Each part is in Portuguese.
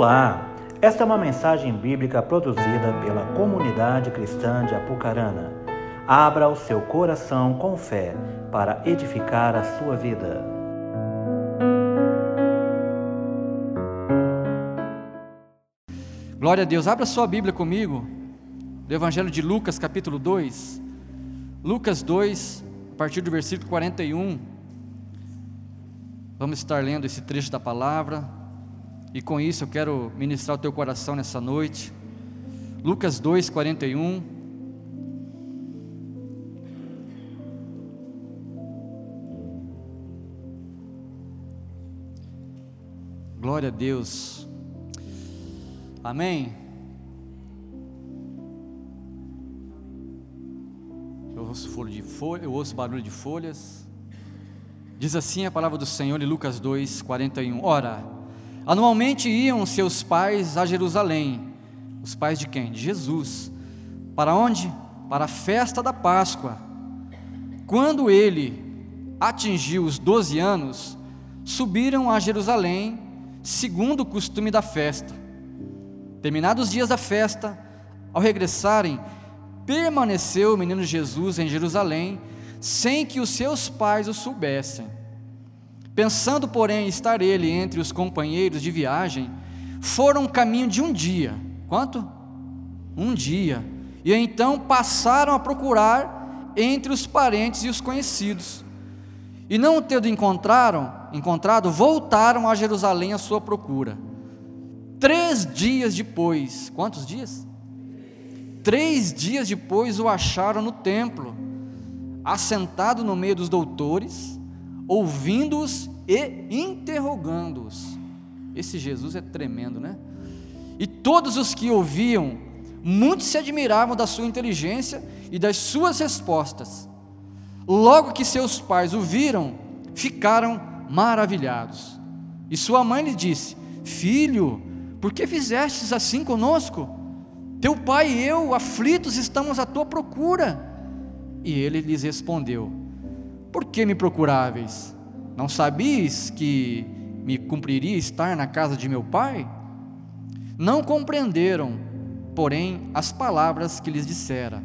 Olá! Esta é uma mensagem bíblica produzida pela comunidade cristã de Apucarana. Abra o seu coração com fé para edificar a sua vida. Glória a Deus. Abra sua Bíblia comigo, do Evangelho de Lucas, capítulo 2. Lucas 2, a partir do versículo 41. Vamos estar lendo esse trecho da palavra. E com isso eu quero ministrar o teu coração nessa noite. Lucas 2, 41. Glória a Deus. Amém. Eu ouço, folha eu ouço barulho de folhas. Diz assim a palavra do Senhor em Lucas 2, 41. Ora, Anualmente iam seus pais a Jerusalém. Os pais de quem? De Jesus. Para onde? Para a festa da Páscoa. Quando ele atingiu os 12 anos, subiram a Jerusalém, segundo o costume da festa. Terminados os dias da festa, ao regressarem, permaneceu o menino Jesus em Jerusalém, sem que os seus pais o soubessem. Pensando, porém, estar ele entre os companheiros de viagem, foram um caminho de um dia. Quanto? Um dia. E então passaram a procurar entre os parentes e os conhecidos. E não tendo encontraram, encontrado, voltaram a Jerusalém à sua procura. Três dias depois, quantos dias? Três dias depois o acharam no templo, assentado no meio dos doutores, ouvindo-os e interrogando-os. Esse Jesus é tremendo, né? E todos os que ouviam, muitos se admiravam da sua inteligência e das suas respostas. Logo que seus pais o viram, ficaram maravilhados. E sua mãe lhe disse: Filho, por que fizestes assim conosco? Teu pai e eu, aflitos, estamos à tua procura. E ele lhes respondeu: Por que me procuráveis? Não sabias que me cumpriria estar na casa de meu pai? Não compreenderam, porém, as palavras que lhes dissera.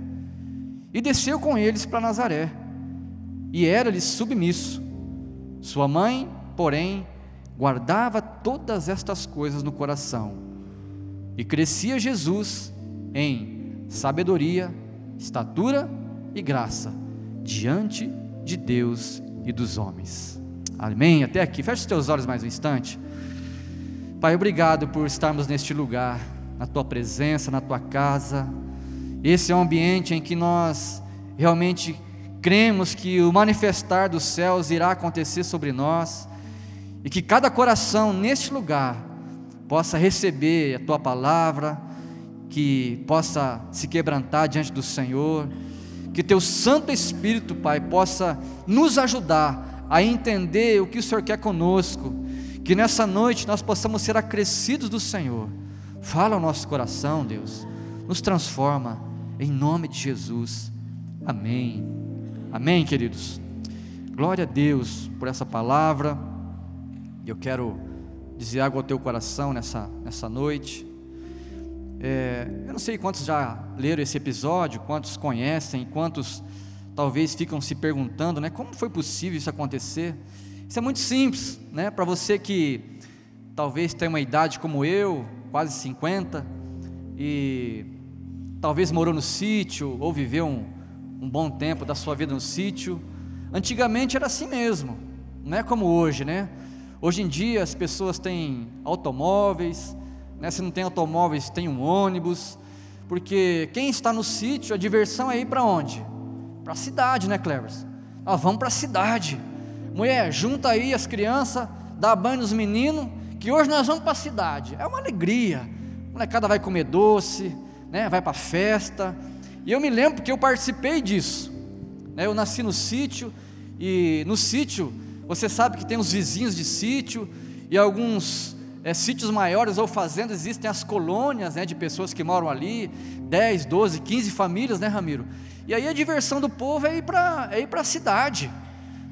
E desceu com eles para Nazaré, e era-lhes submisso. Sua mãe, porém, guardava todas estas coisas no coração. E crescia Jesus em sabedoria, estatura e graça diante de Deus e dos homens. Amém? Até aqui. Feche os teus olhos mais um instante. Pai, obrigado por estarmos neste lugar, na tua presença, na tua casa. Esse é um ambiente em que nós realmente cremos que o manifestar dos céus irá acontecer sobre nós e que cada coração neste lugar possa receber a tua palavra, que possa se quebrantar diante do Senhor, que teu Santo Espírito, Pai, possa nos ajudar a entender o que o Senhor quer conosco, que nessa noite nós possamos ser acrescidos do Senhor. Fala ao nosso coração, Deus, nos transforma, em nome de Jesus. Amém. Amém, queridos. Glória a Deus por essa palavra. Eu quero dizer algo ao teu coração nessa, nessa noite. É, eu não sei quantos já leram esse episódio, quantos conhecem, quantos talvez ficam se perguntando, né, como foi possível isso acontecer? Isso é muito simples, né? Para você que talvez tenha uma idade como eu, quase 50, e talvez morou no sítio ou viveu um, um bom tempo da sua vida no sítio. Antigamente era assim mesmo, não é como hoje, né? Hoje em dia as pessoas têm automóveis, né? se não tem automóveis, tem um ônibus, porque quem está no sítio, a diversão é ir para onde? Para a cidade, né, Clevers? Ah, vamos para a cidade. Mulher, junta aí as crianças, dá banho nos meninos, que hoje nós vamos para a cidade. É uma alegria. A molecada vai comer doce, né? vai para festa. E eu me lembro que eu participei disso. Né? Eu nasci no sítio, e no sítio, você sabe que tem os vizinhos de sítio, e alguns é, sítios maiores ou fazendas, existem as colônias né, de pessoas que moram ali, 10, 12, 15 famílias, né, Ramiro? E aí a diversão do povo é ir para é a cidade.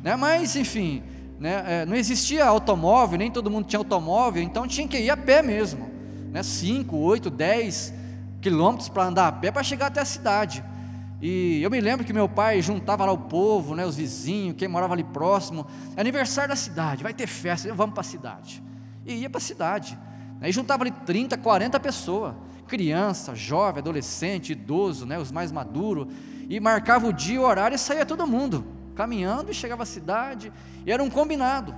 Né? Mas, enfim, né? É, não existia automóvel, nem todo mundo tinha automóvel, então tinha que ir a pé mesmo. né, 5, 8, 10 quilômetros para andar a pé para chegar até a cidade. E eu me lembro que meu pai juntava lá o povo, né, os vizinhos, quem morava ali próximo. Aniversário da cidade, vai ter festa, vamos para a cidade. E ia para a cidade. Aí juntava ali 30, 40 pessoas, criança, jovem, adolescente, idoso, né, os mais maduros, e marcava o dia, o horário e saía todo mundo, caminhando e chegava à cidade, e era um combinado.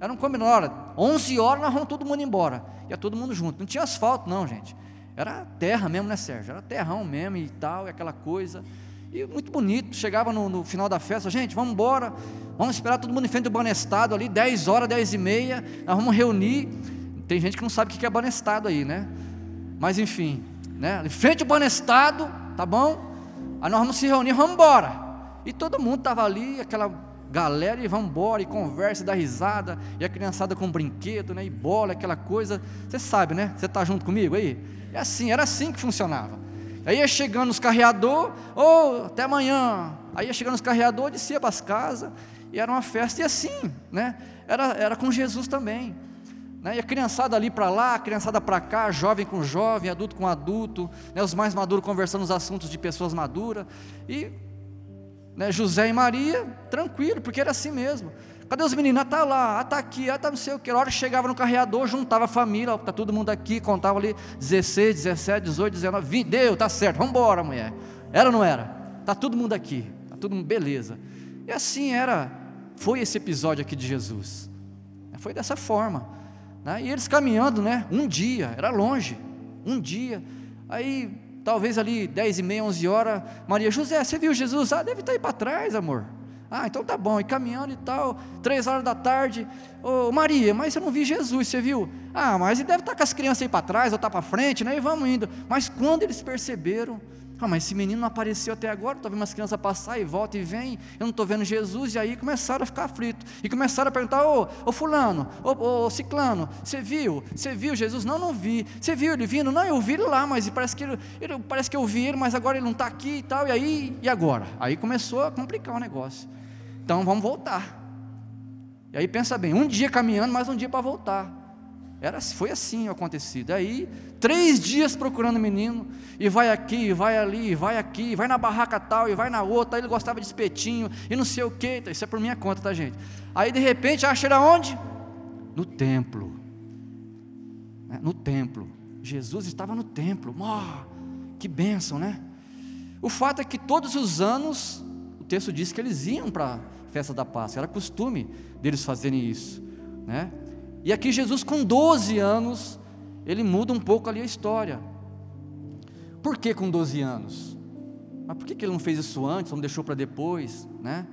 Era um combinado, hora, 11 horas nós vamos todo mundo embora. Ia todo mundo junto. Não tinha asfalto não, gente. Era terra mesmo, né, Sérgio? Era terrão mesmo e tal, e aquela coisa. E muito bonito. Chegava no, no, final da festa, gente, vamos embora. Vamos esperar todo mundo em frente do banestado ali, 10 horas, 10 e meia. Nós vamos reunir. Tem gente que não sabe o que é banestado aí, né? Mas enfim, né? Em frente ao banestado, tá bom? Aí nós vamos se reunir, vamos embora. E todo mundo estava ali, aquela galera, e vamos embora, e conversa, e dá risada, e a criançada com brinquedo, né? E bola, aquela coisa. Você sabe, né? Você está junto comigo aí? É assim, era assim que funcionava. Aí ia chegando os carreadores, ou oh, até amanhã. Aí ia chegando os carreadores, descia para as casas, e era uma festa, e assim, né? Era, era com Jesus também. Né? E a criançada ali para lá, a criançada para cá, jovem com jovem, adulto com adulto, né? os mais maduros conversando os assuntos de pessoas maduras. E né, José e Maria, tranquilo, porque era assim mesmo. Cadê os meninos? Ah, tá lá, ah, tá aqui, ah, tá não sei o que. A hora chegava no carreador, juntava a família, tá todo mundo aqui, contava ali 16, 17, 18, 19, 20, deu, tá certo, vamos embora, mulher. Era ou não era? Tá todo mundo aqui, tá todo mundo, beleza. E assim era, foi esse episódio aqui de Jesus. Foi dessa forma. Né? E eles caminhando, né? Um dia, era longe, um dia. Aí, talvez ali, dez e meia, onze horas, Maria, José, você viu Jesus? Ah, deve estar tá aí para trás, amor. Ah, então tá bom, e caminhando e tal, três horas da tarde, ô Maria, mas eu não vi Jesus, você viu? Ah, mas ele deve estar tá com as crianças aí para trás ou tá para frente, né? E vamos indo. Mas quando eles perceberam, ah, mas esse menino não apareceu até agora, estou vendo umas crianças passar e volta e vem, eu não estou vendo Jesus, e aí começaram a ficar aflitos, e começaram a perguntar, ô, ô fulano, ô, ô ciclano, você viu? Você viu Jesus? Não, não vi. Você viu ele vindo? Não, eu vi ele lá, mas parece que, ele, parece que eu vi ele, mas agora ele não está aqui e tal, e aí, e agora? Aí começou a complicar o negócio. Então vamos voltar. E aí pensa bem, um dia caminhando, mais um dia para voltar. Era, foi assim acontecido. Aí, três dias procurando o menino, e vai aqui, e vai ali, e vai aqui, e vai na barraca tal, e vai na outra. Aí ele gostava de espetinho, e não sei o que. Isso é por minha conta, tá, gente? Aí de repente acha ele aonde? No templo. É, no templo. Jesus estava no templo. Oh, que bênção, né? O fato é que todos os anos, o texto diz que eles iam para festa da Páscoa, era costume deles fazerem isso, né? E aqui Jesus com 12 anos, ele muda um pouco ali a história. Por que com 12 anos? Mas por que ele não fez isso antes, não deixou para depois, né?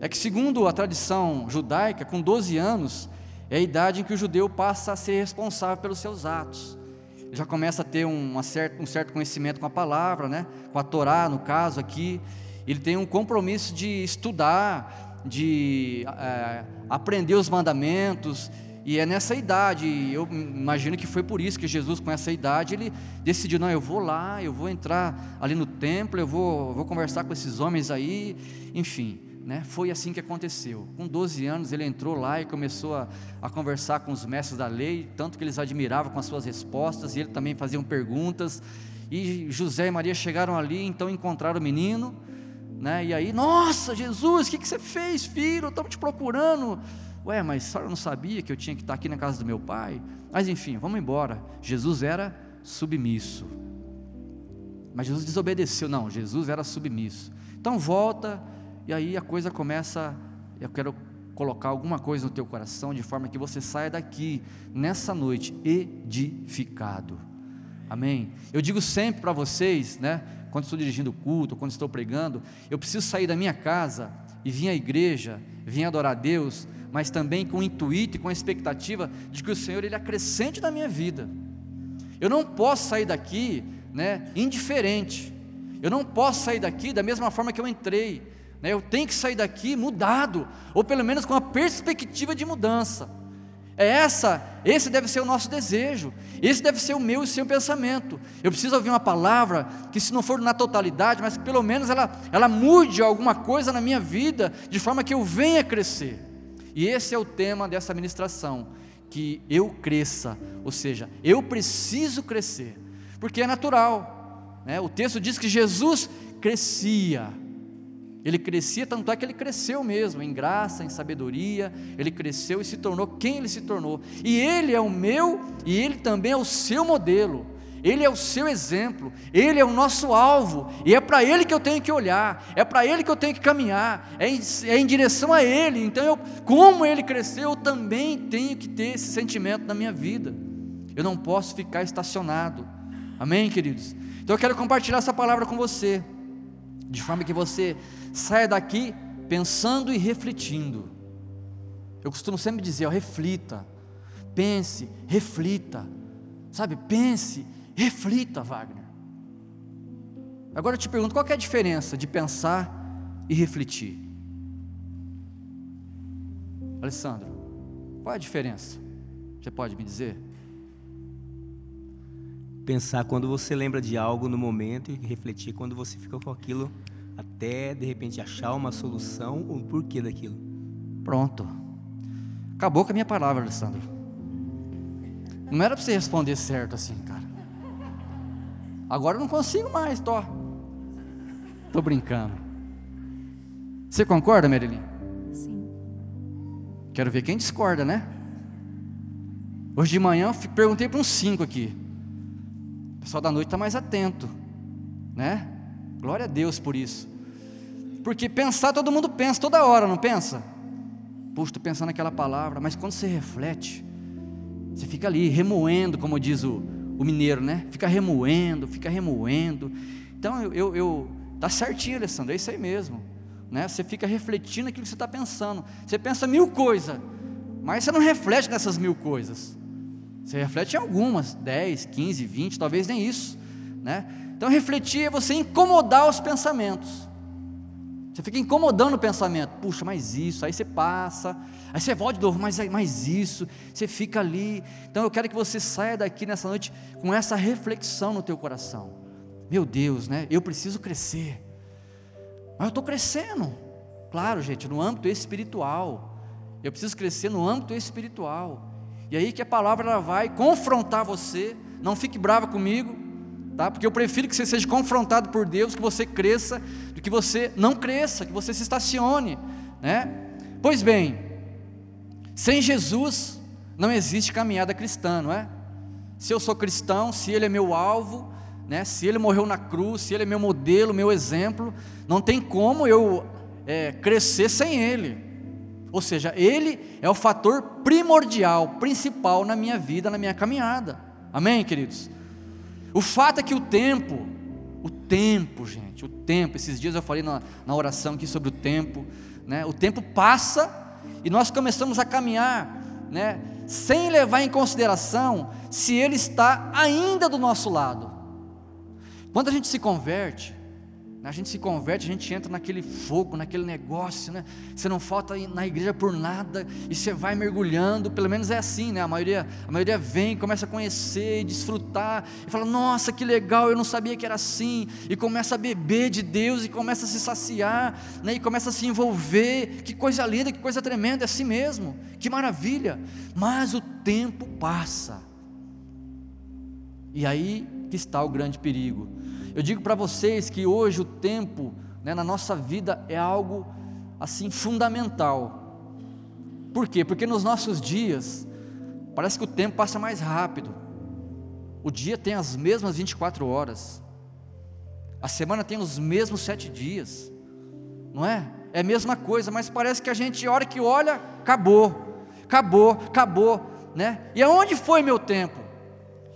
É que segundo a tradição judaica, com 12 anos é a idade em que o judeu passa a ser responsável pelos seus atos. Ele já começa a ter um certo, um certo conhecimento com a palavra, né? com a Torá, no caso aqui, ele tem um compromisso de estudar, de é, aprender os mandamentos, e é nessa idade, eu imagino que foi por isso que Jesus, com essa idade, ele decidiu: não, eu vou lá, eu vou entrar ali no templo, eu vou, vou conversar com esses homens aí, enfim. Né? Foi assim que aconteceu. Com 12 anos ele entrou lá e começou a, a, conversar com os mestres da lei, tanto que eles admiravam com as suas respostas, e ele também faziam perguntas. E José e Maria chegaram ali, então encontraram o menino, né? E aí, nossa, Jesus, o que, que você fez, filho? Estamos te procurando. Ué, mas a senhora não sabia que eu tinha que estar aqui na casa do meu pai? Mas enfim, vamos embora. Jesus era submisso. Mas Jesus desobedeceu. Não, Jesus era submisso. Então volta, e aí a coisa começa. Eu quero colocar alguma coisa no teu coração, de forma que você saia daqui, nessa noite, edificado. Amém? Eu digo sempre para vocês, né? quando estou dirigindo o culto, quando estou pregando, eu preciso sair da minha casa e vir à igreja, vir adorar a Deus, mas também com o intuito e com a expectativa de que o Senhor ele acrescente na minha vida. Eu não posso sair daqui, né, indiferente. Eu não posso sair daqui da mesma forma que eu entrei. Né, eu tenho que sair daqui mudado, ou pelo menos com uma perspectiva de mudança. É essa, esse deve ser o nosso desejo, esse deve ser o meu e o seu pensamento. Eu preciso ouvir uma palavra que, se não for na totalidade, mas que pelo menos ela, ela mude alguma coisa na minha vida, de forma que eu venha crescer. E esse é o tema dessa ministração, que eu cresça, ou seja, eu preciso crescer, porque é natural. Né? O texto diz que Jesus crescia. Ele crescia, tanto é que ele cresceu mesmo, em graça, em sabedoria, ele cresceu e se tornou quem ele se tornou. E ele é o meu, e ele também é o seu modelo. Ele é o seu exemplo, Ele é o nosso alvo, e é para Ele que eu tenho que olhar, é para Ele que eu tenho que caminhar, é em, é em direção a Ele. Então, eu, como Ele cresceu, eu também tenho que ter esse sentimento na minha vida. Eu não posso ficar estacionado. Amém, queridos? Então, eu quero compartilhar essa palavra com você, de forma que você saia daqui pensando e refletindo. Eu costumo sempre dizer, ó, reflita, pense, reflita, sabe, pense Reflita, Wagner. Agora eu te pergunto: qual é a diferença de pensar e refletir? Alessandro, qual é a diferença? Você pode me dizer? Pensar quando você lembra de algo no momento e refletir quando você fica com aquilo até de repente achar uma solução ou um porquê daquilo. Pronto. Acabou com a minha palavra, Alessandro. Não era para você responder certo assim, cara. Agora eu não consigo mais, tô. Tô brincando. Você concorda, Marilyn? Sim. Quero ver quem discorda, né? Hoje de manhã eu perguntei para uns cinco aqui. O pessoal da noite está mais atento, né? Glória a Deus por isso. Porque pensar todo mundo pensa toda hora, não pensa? Puxa, estou pensando naquela palavra, mas quando você reflete, você fica ali remoendo, como diz o, o mineiro, né? Fica remoendo, fica remoendo. Então eu, eu, eu tá certinho, Alessandro, é isso aí mesmo. Né? Você fica refletindo aquilo que você está pensando. Você pensa mil coisas, mas você não reflete nessas mil coisas. Você reflete em algumas, 10, 15, 20, talvez nem isso. Né? Então refletir é você incomodar os pensamentos. Você fica incomodando o pensamento, puxa, mais isso, aí você passa, aí você volta de novo, mais, mais isso, você fica ali. Então eu quero que você saia daqui nessa noite com essa reflexão no teu coração. Meu Deus, né? Eu preciso crescer. Mas eu estou crescendo. Claro, gente, no âmbito espiritual. Eu preciso crescer no âmbito espiritual. E aí que a palavra ela vai confrontar você. Não fique brava comigo tá? Porque eu prefiro que você seja confrontado por Deus, que você cresça, do que você não cresça, que você se estacione, né? Pois bem, sem Jesus não existe caminhada cristã, não é? Se eu sou cristão, se Ele é meu alvo, né? Se Ele morreu na cruz, se Ele é meu modelo, meu exemplo, não tem como eu é, crescer sem Ele. Ou seja, Ele é o fator primordial, principal na minha vida, na minha caminhada. Amém, queridos? O fato é que o tempo, o tempo, gente, o tempo, esses dias eu falei na, na oração aqui sobre o tempo, né? O tempo passa e nós começamos a caminhar, né? Sem levar em consideração se ele está ainda do nosso lado. Quando a gente se converte, a gente se converte, a gente entra naquele fogo, naquele negócio, né? Você não falta na igreja por nada e você vai mergulhando, pelo menos é assim, né? A maioria, a maioria vem, começa a conhecer e desfrutar e fala: "Nossa, que legal, eu não sabia que era assim". E começa a beber de Deus e começa a se saciar, né? E começa a se envolver. Que coisa linda, que coisa tremenda, é assim mesmo. Que maravilha. Mas o tempo passa. E aí que está o grande perigo eu digo para vocês que hoje o tempo né, na nossa vida é algo assim fundamental. Por quê? Porque nos nossos dias parece que o tempo passa mais rápido. O dia tem as mesmas 24 horas. A semana tem os mesmos sete dias. Não é? É a mesma coisa, mas parece que a gente, a hora que olha, acabou, acabou, acabou, né? E aonde foi meu tempo?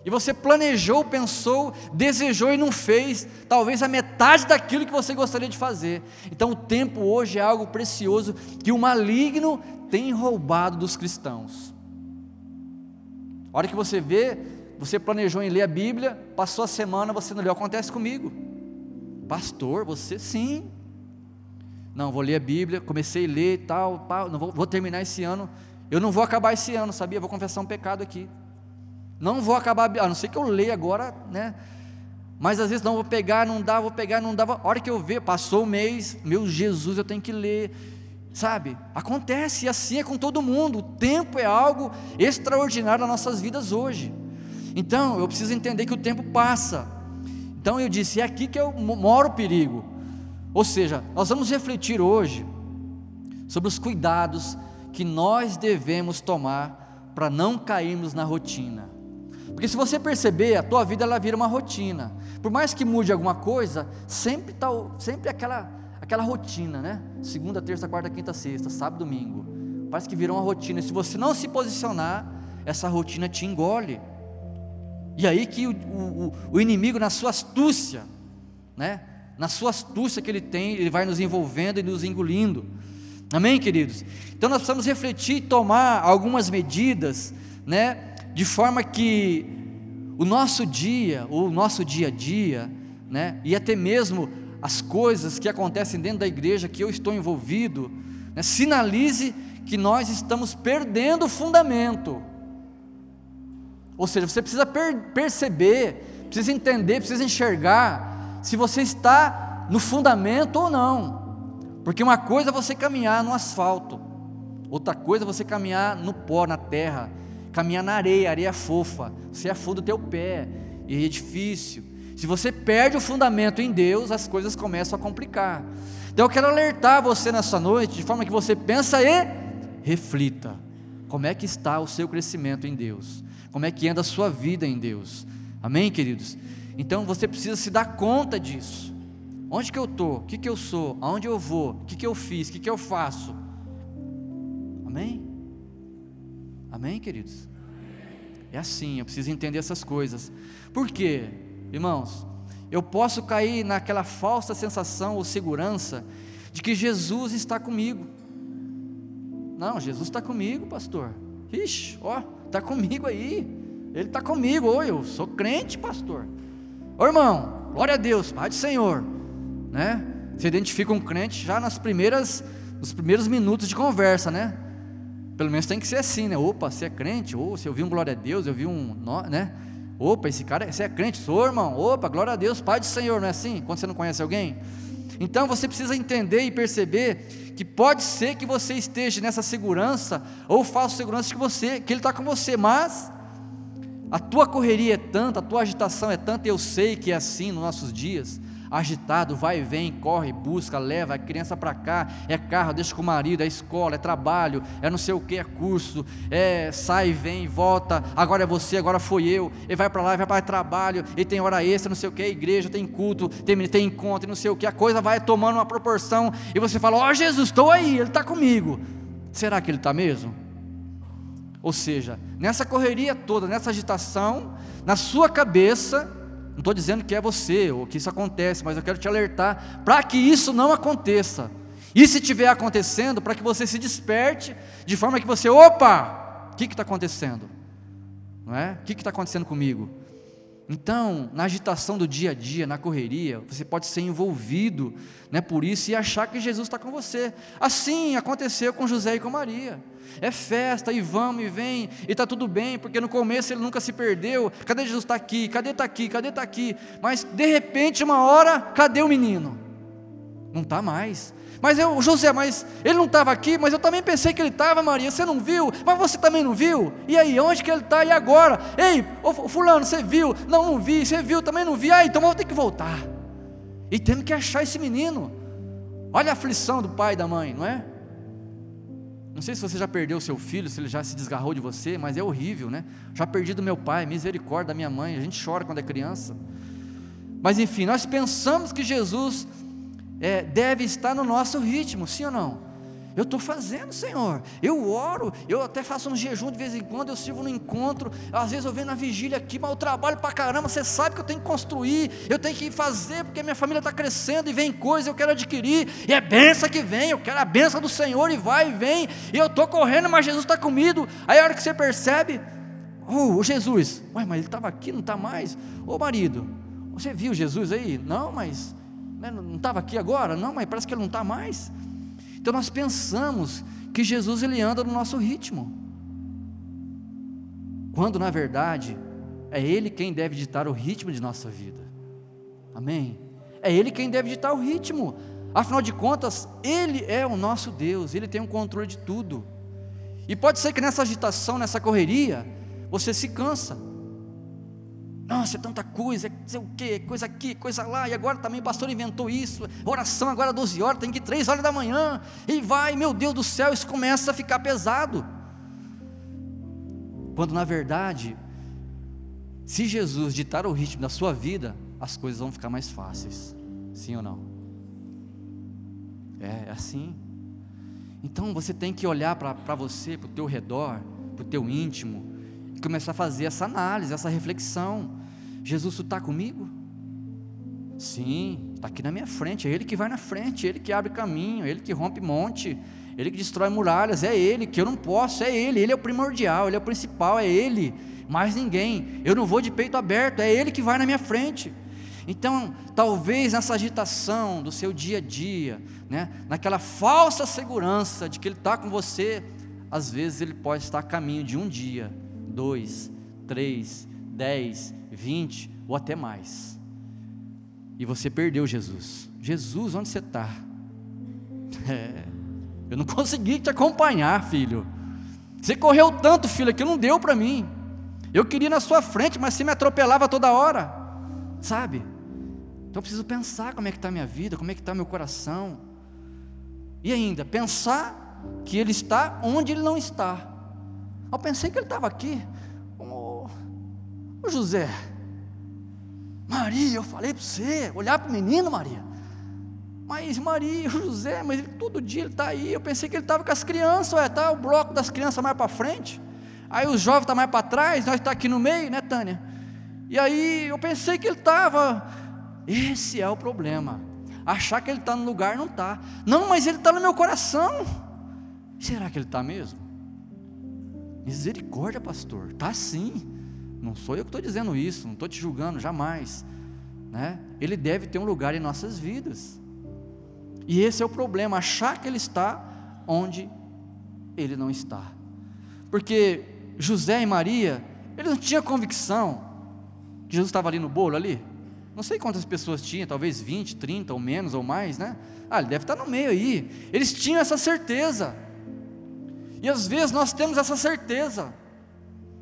E você planejou, pensou, desejou e não fez, talvez a metade daquilo que você gostaria de fazer. Então o tempo hoje é algo precioso que o maligno tem roubado dos cristãos. A hora que você vê, você planejou em ler a Bíblia, passou a semana, você não leu, acontece comigo. Pastor, você sim. Não, vou ler a Bíblia, comecei a ler e tal, não vou, vou terminar esse ano. Eu não vou acabar esse ano, sabia? Vou confessar um pecado aqui. Não vou acabar, a não ser que eu leia agora, né? Mas às vezes não vou pegar, não dá, vou pegar, não dá. A hora que eu ver, passou o mês, meu Jesus, eu tenho que ler. Sabe? Acontece, e assim é com todo mundo. O tempo é algo extraordinário nas nossas vidas hoje. Então, eu preciso entender que o tempo passa. Então, eu disse: é aqui que eu moro o perigo. Ou seja, nós vamos refletir hoje sobre os cuidados que nós devemos tomar para não cairmos na rotina. Porque se você perceber, a tua vida ela vira uma rotina. Por mais que mude alguma coisa, sempre tá, sempre aquela aquela rotina, né? Segunda, terça, quarta, quinta, sexta, sábado, domingo. Parece que virou uma rotina. E se você não se posicionar, essa rotina te engole. E aí que o, o, o inimigo, na sua astúcia, né? Na sua astúcia que ele tem, ele vai nos envolvendo e nos engolindo. Amém, queridos? Então nós precisamos refletir e tomar algumas medidas, né? De forma que o nosso dia, o nosso dia a dia, né? E até mesmo as coisas que acontecem dentro da igreja que eu estou envolvido, né, sinalize que nós estamos perdendo o fundamento. Ou seja, você precisa per perceber, precisa entender, precisa enxergar se você está no fundamento ou não. Porque uma coisa é você caminhar no asfalto, outra coisa é você caminhar no pó, na terra, caminhar na areia, areia fofa, você afunda o teu pé, e é difícil. Se você perde o fundamento em Deus, as coisas começam a complicar. Então eu quero alertar você nessa noite, de forma que você pensa e reflita. Como é que está o seu crescimento em Deus? Como é que anda a sua vida em Deus? Amém, queridos? Então você precisa se dar conta disso. Onde que eu estou? O que, que eu sou? Aonde eu vou? O que, que eu fiz? O que, que eu faço? Amém? Amém, queridos? É assim, eu preciso entender essas coisas. Por quê? Irmãos, eu posso cair naquela falsa sensação ou segurança de que Jesus está comigo. Não, Jesus está comigo, pastor. Ixi, ó, está comigo aí. Ele está comigo. Oi, eu sou crente, pastor. Ô irmão, glória a Deus, Pai do Senhor. Né? Você identifica um crente já nas primeiras, nos primeiros minutos de conversa, né? Pelo menos tem que ser assim, né? Opa, você é crente? Ou se eu vi um glória a Deus, eu vi um, né? Opa, esse cara, você é crente? Sou, irmão. Opa, glória a Deus, Pai do Senhor, não é assim? Quando você não conhece alguém? Então você precisa entender e perceber que pode ser que você esteja nessa segurança ou falsa segurança que você, que Ele está com você, mas a tua correria é tanta, a tua agitação é tanta, eu sei que é assim nos nossos dias agitado, vai e vem, corre, busca, leva a criança para cá, é carro, deixa com o marido, é escola, é trabalho, é não sei o que, é curso, é sai, vem, volta, agora é você, agora foi eu, e vai para lá, vai para trabalho, e tem hora extra, não sei o que, igreja, tem culto, tem, tem encontro, não sei o que, a coisa vai tomando uma proporção, e você fala, ó oh, Jesus, estou aí, Ele está comigo, será que Ele está mesmo? Ou seja, nessa correria toda, nessa agitação, na sua cabeça, não estou dizendo que é você ou que isso acontece, mas eu quero te alertar para que isso não aconteça. E se estiver acontecendo, para que você se desperte, de forma que você, opa, o que está acontecendo? Não é? O que está acontecendo comigo? Então, na agitação do dia a dia, na correria, você pode ser envolvido né, por isso e achar que Jesus está com você. Assim aconteceu com José e com Maria. É festa, e vamos, e vem, e está tudo bem, porque no começo ele nunca se perdeu. Cadê Jesus está aqui? Cadê está aqui? Cadê está aqui? Mas de repente, uma hora, cadê o menino? Não está mais. Mas eu, José, mas ele não estava aqui, mas eu também pensei que ele estava, Maria. Você não viu? Mas você também não viu? E aí, onde que ele está? E agora? Ei, ô, fulano, você viu? Não, não vi. Você viu? Também não vi. Ah, então vou ter que voltar. E temos que achar esse menino. Olha a aflição do pai e da mãe, não é? Não sei se você já perdeu seu filho, se ele já se desgarrou de você, mas é horrível, né? Já perdi do meu pai, misericórdia da minha mãe. A gente chora quando é criança. Mas enfim, nós pensamos que Jesus é, deve estar no nosso ritmo, sim ou não? Eu estou fazendo, Senhor. Eu oro, eu até faço um jejum de vez em quando, eu sirvo no encontro. Às vezes eu venho na vigília aqui, mas eu trabalho para caramba. Você sabe que eu tenho que construir, eu tenho que fazer, porque minha família está crescendo e vem coisa, eu quero adquirir. E é benção que vem, eu quero a benção do Senhor e vai e vem. E eu estou correndo, mas Jesus está comigo. Aí a hora que você percebe, oh, Jesus, ué, mas ele estava aqui, não está mais. Ô marido, você viu Jesus aí? Não, mas não estava aqui agora? Não, mas parece que ele não está mais. Então nós pensamos que Jesus ele anda no nosso ritmo, quando na verdade é Ele quem deve ditar o ritmo de nossa vida. Amém? É Ele quem deve ditar o ritmo. Afinal de contas, Ele é o nosso Deus, Ele tem o um controle de tudo. E pode ser que nessa agitação, nessa correria, você se cansa. Nossa, é tanta coisa, é o quê, coisa aqui, coisa lá, e agora também o pastor inventou isso, oração agora 12 horas, tem que ir 3 horas da manhã, e vai, meu Deus do céu, isso começa a ficar pesado. Quando na verdade, se Jesus ditar o ritmo da sua vida, as coisas vão ficar mais fáceis. Sim ou não? É, é assim. Então você tem que olhar para você, para o teu redor, para o teu íntimo, começar a fazer essa análise, essa reflexão. Jesus, tu está comigo? Sim, está aqui na minha frente, é Ele que vai na frente, é Ele que abre caminho, é Ele que rompe monte, é Ele que destrói muralhas, é Ele, que eu não posso, é Ele, Ele é o primordial, Ele é o principal, é Ele, mais ninguém, eu não vou de peito aberto, é Ele que vai na minha frente. Então, talvez nessa agitação do seu dia a dia, né, naquela falsa segurança de que Ele está com você, às vezes Ele pode estar a caminho de um dia, dois, três, dez, vinte ou até mais. E você perdeu Jesus. Jesus, onde você está? É, eu não consegui te acompanhar, filho. Você correu tanto, filho, que não deu para mim. Eu queria ir na sua frente, mas você me atropelava toda hora. Sabe? Então eu preciso pensar como é que está a minha vida, como é que está meu coração. E ainda, pensar que Ele está onde Ele não está. Eu pensei que Ele estava aqui. Ô José, Maria, eu falei para você, olhar para o menino, Maria. Mas Maria, José, mas ele, todo dia ele está aí. Eu pensei que ele estava com as crianças, ué, tá o bloco das crianças mais para frente. Aí os jovens estão tá mais para trás, nós está aqui no meio, né, Tânia? E aí eu pensei que ele estava esse é o problema. Achar que ele está no lugar não está. Não, mas ele está no meu coração. Será que ele está mesmo? Misericórdia, pastor. Está sim. Não sou eu que estou dizendo isso. Não estou te julgando, jamais. Né? Ele deve ter um lugar em nossas vidas. E esse é o problema. Achar que ele está onde ele não está. Porque José e Maria, eles não tinham convicção que Jesus estava ali no bolo ali. Não sei quantas pessoas tinha, talvez 20, 30 ou menos ou mais, né? Ah, ele deve estar no meio aí. Eles tinham essa certeza. E às vezes nós temos essa certeza.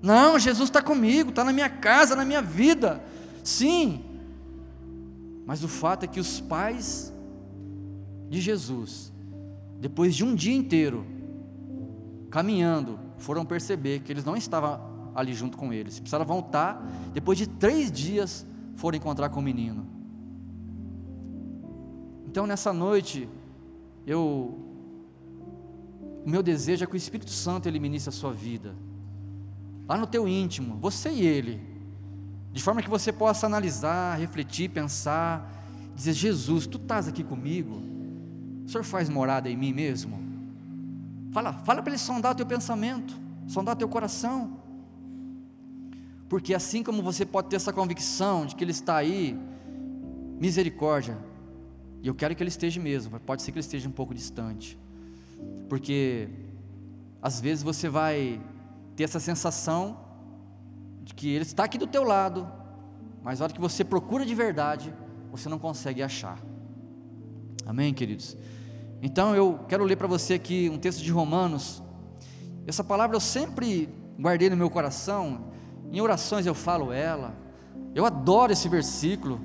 Não, Jesus está comigo, está na minha casa, na minha vida. Sim. Mas o fato é que os pais de Jesus, depois de um dia inteiro caminhando, foram perceber que eles não estavam ali junto com eles. Precisaram voltar depois de três dias foram encontrar com o menino. Então nessa noite, eu o meu desejo é que o Espírito Santo ele ministre a sua vida. Lá no teu íntimo, você e ele. De forma que você possa analisar, refletir, pensar, dizer: Jesus, tu estás aqui comigo? O Senhor faz morada em mim mesmo? Fala, fala para ele sondar o teu pensamento, sondar o teu coração. Porque assim como você pode ter essa convicção de que Ele está aí, misericórdia, e eu quero que Ele esteja mesmo, mas pode ser que Ele esteja um pouco distante, porque às vezes você vai ter essa sensação de que Ele está aqui do teu lado, mas na hora que você procura de verdade, você não consegue achar. Amém, queridos? Então eu quero ler para você aqui um texto de Romanos. Essa palavra eu sempre guardei no meu coração em orações eu falo ela. Eu adoro esse versículo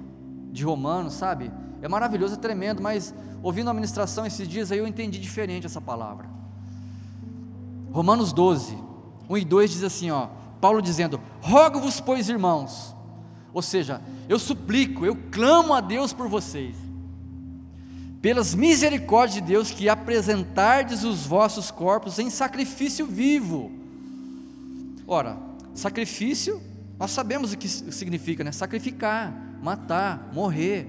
de Romanos, sabe? É maravilhoso, é tremendo, mas ouvindo a ministração esses dias aí eu entendi diferente essa palavra. Romanos 12, 1 e 2 diz assim, ó, Paulo dizendo: "Rogo-vos, pois, irmãos". Ou seja, eu suplico, eu clamo a Deus por vocês. Pelas misericórdias de Deus que apresentardes os vossos corpos em sacrifício vivo. Ora, Sacrifício, nós sabemos o que significa, né? Sacrificar, matar, morrer.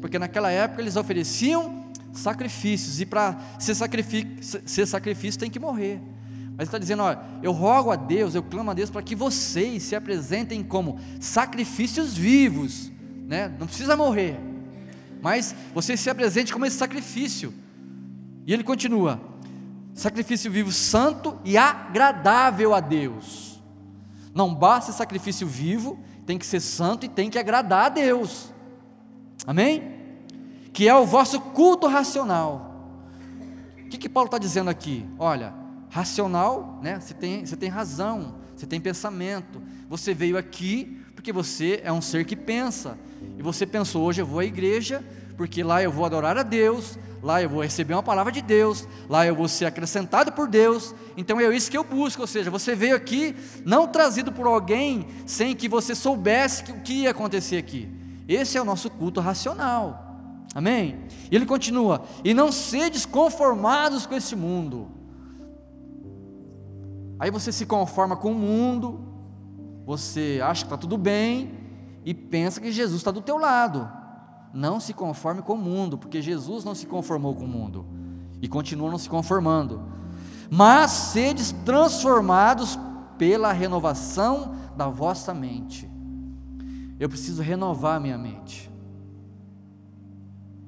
Porque naquela época eles ofereciam sacrifícios, e para ser, ser sacrifício tem que morrer. Mas ele está dizendo: olha, eu rogo a Deus, eu clamo a Deus para que vocês se apresentem como sacrifícios vivos, né? não precisa morrer, mas vocês se apresentem como esse sacrifício. E ele continua: sacrifício vivo, santo e agradável a Deus. Não basta sacrifício vivo, tem que ser santo e tem que agradar a Deus. Amém? que é o vosso culto racional. O que, que Paulo está dizendo aqui? Olha, racional, né? Você tem, você tem razão, você tem pensamento. Você veio aqui porque você é um ser que pensa. E você pensou, hoje eu vou à igreja, porque lá eu vou adorar a Deus, lá eu vou receber uma palavra de Deus, lá eu vou ser acrescentado por Deus, então é isso que eu busco, ou seja, você veio aqui não trazido por alguém sem que você soubesse o que ia acontecer aqui. Esse é o nosso culto racional. Amém? E ele continua: "E não sedes conformados com esse mundo". Aí você se conforma com o mundo, você acha que está tudo bem e pensa que Jesus está do teu lado. Não se conforme com o mundo, porque Jesus não se conformou com o mundo e continua não se conformando. Mas sedes transformados pela renovação da vossa mente. Eu preciso renovar minha mente.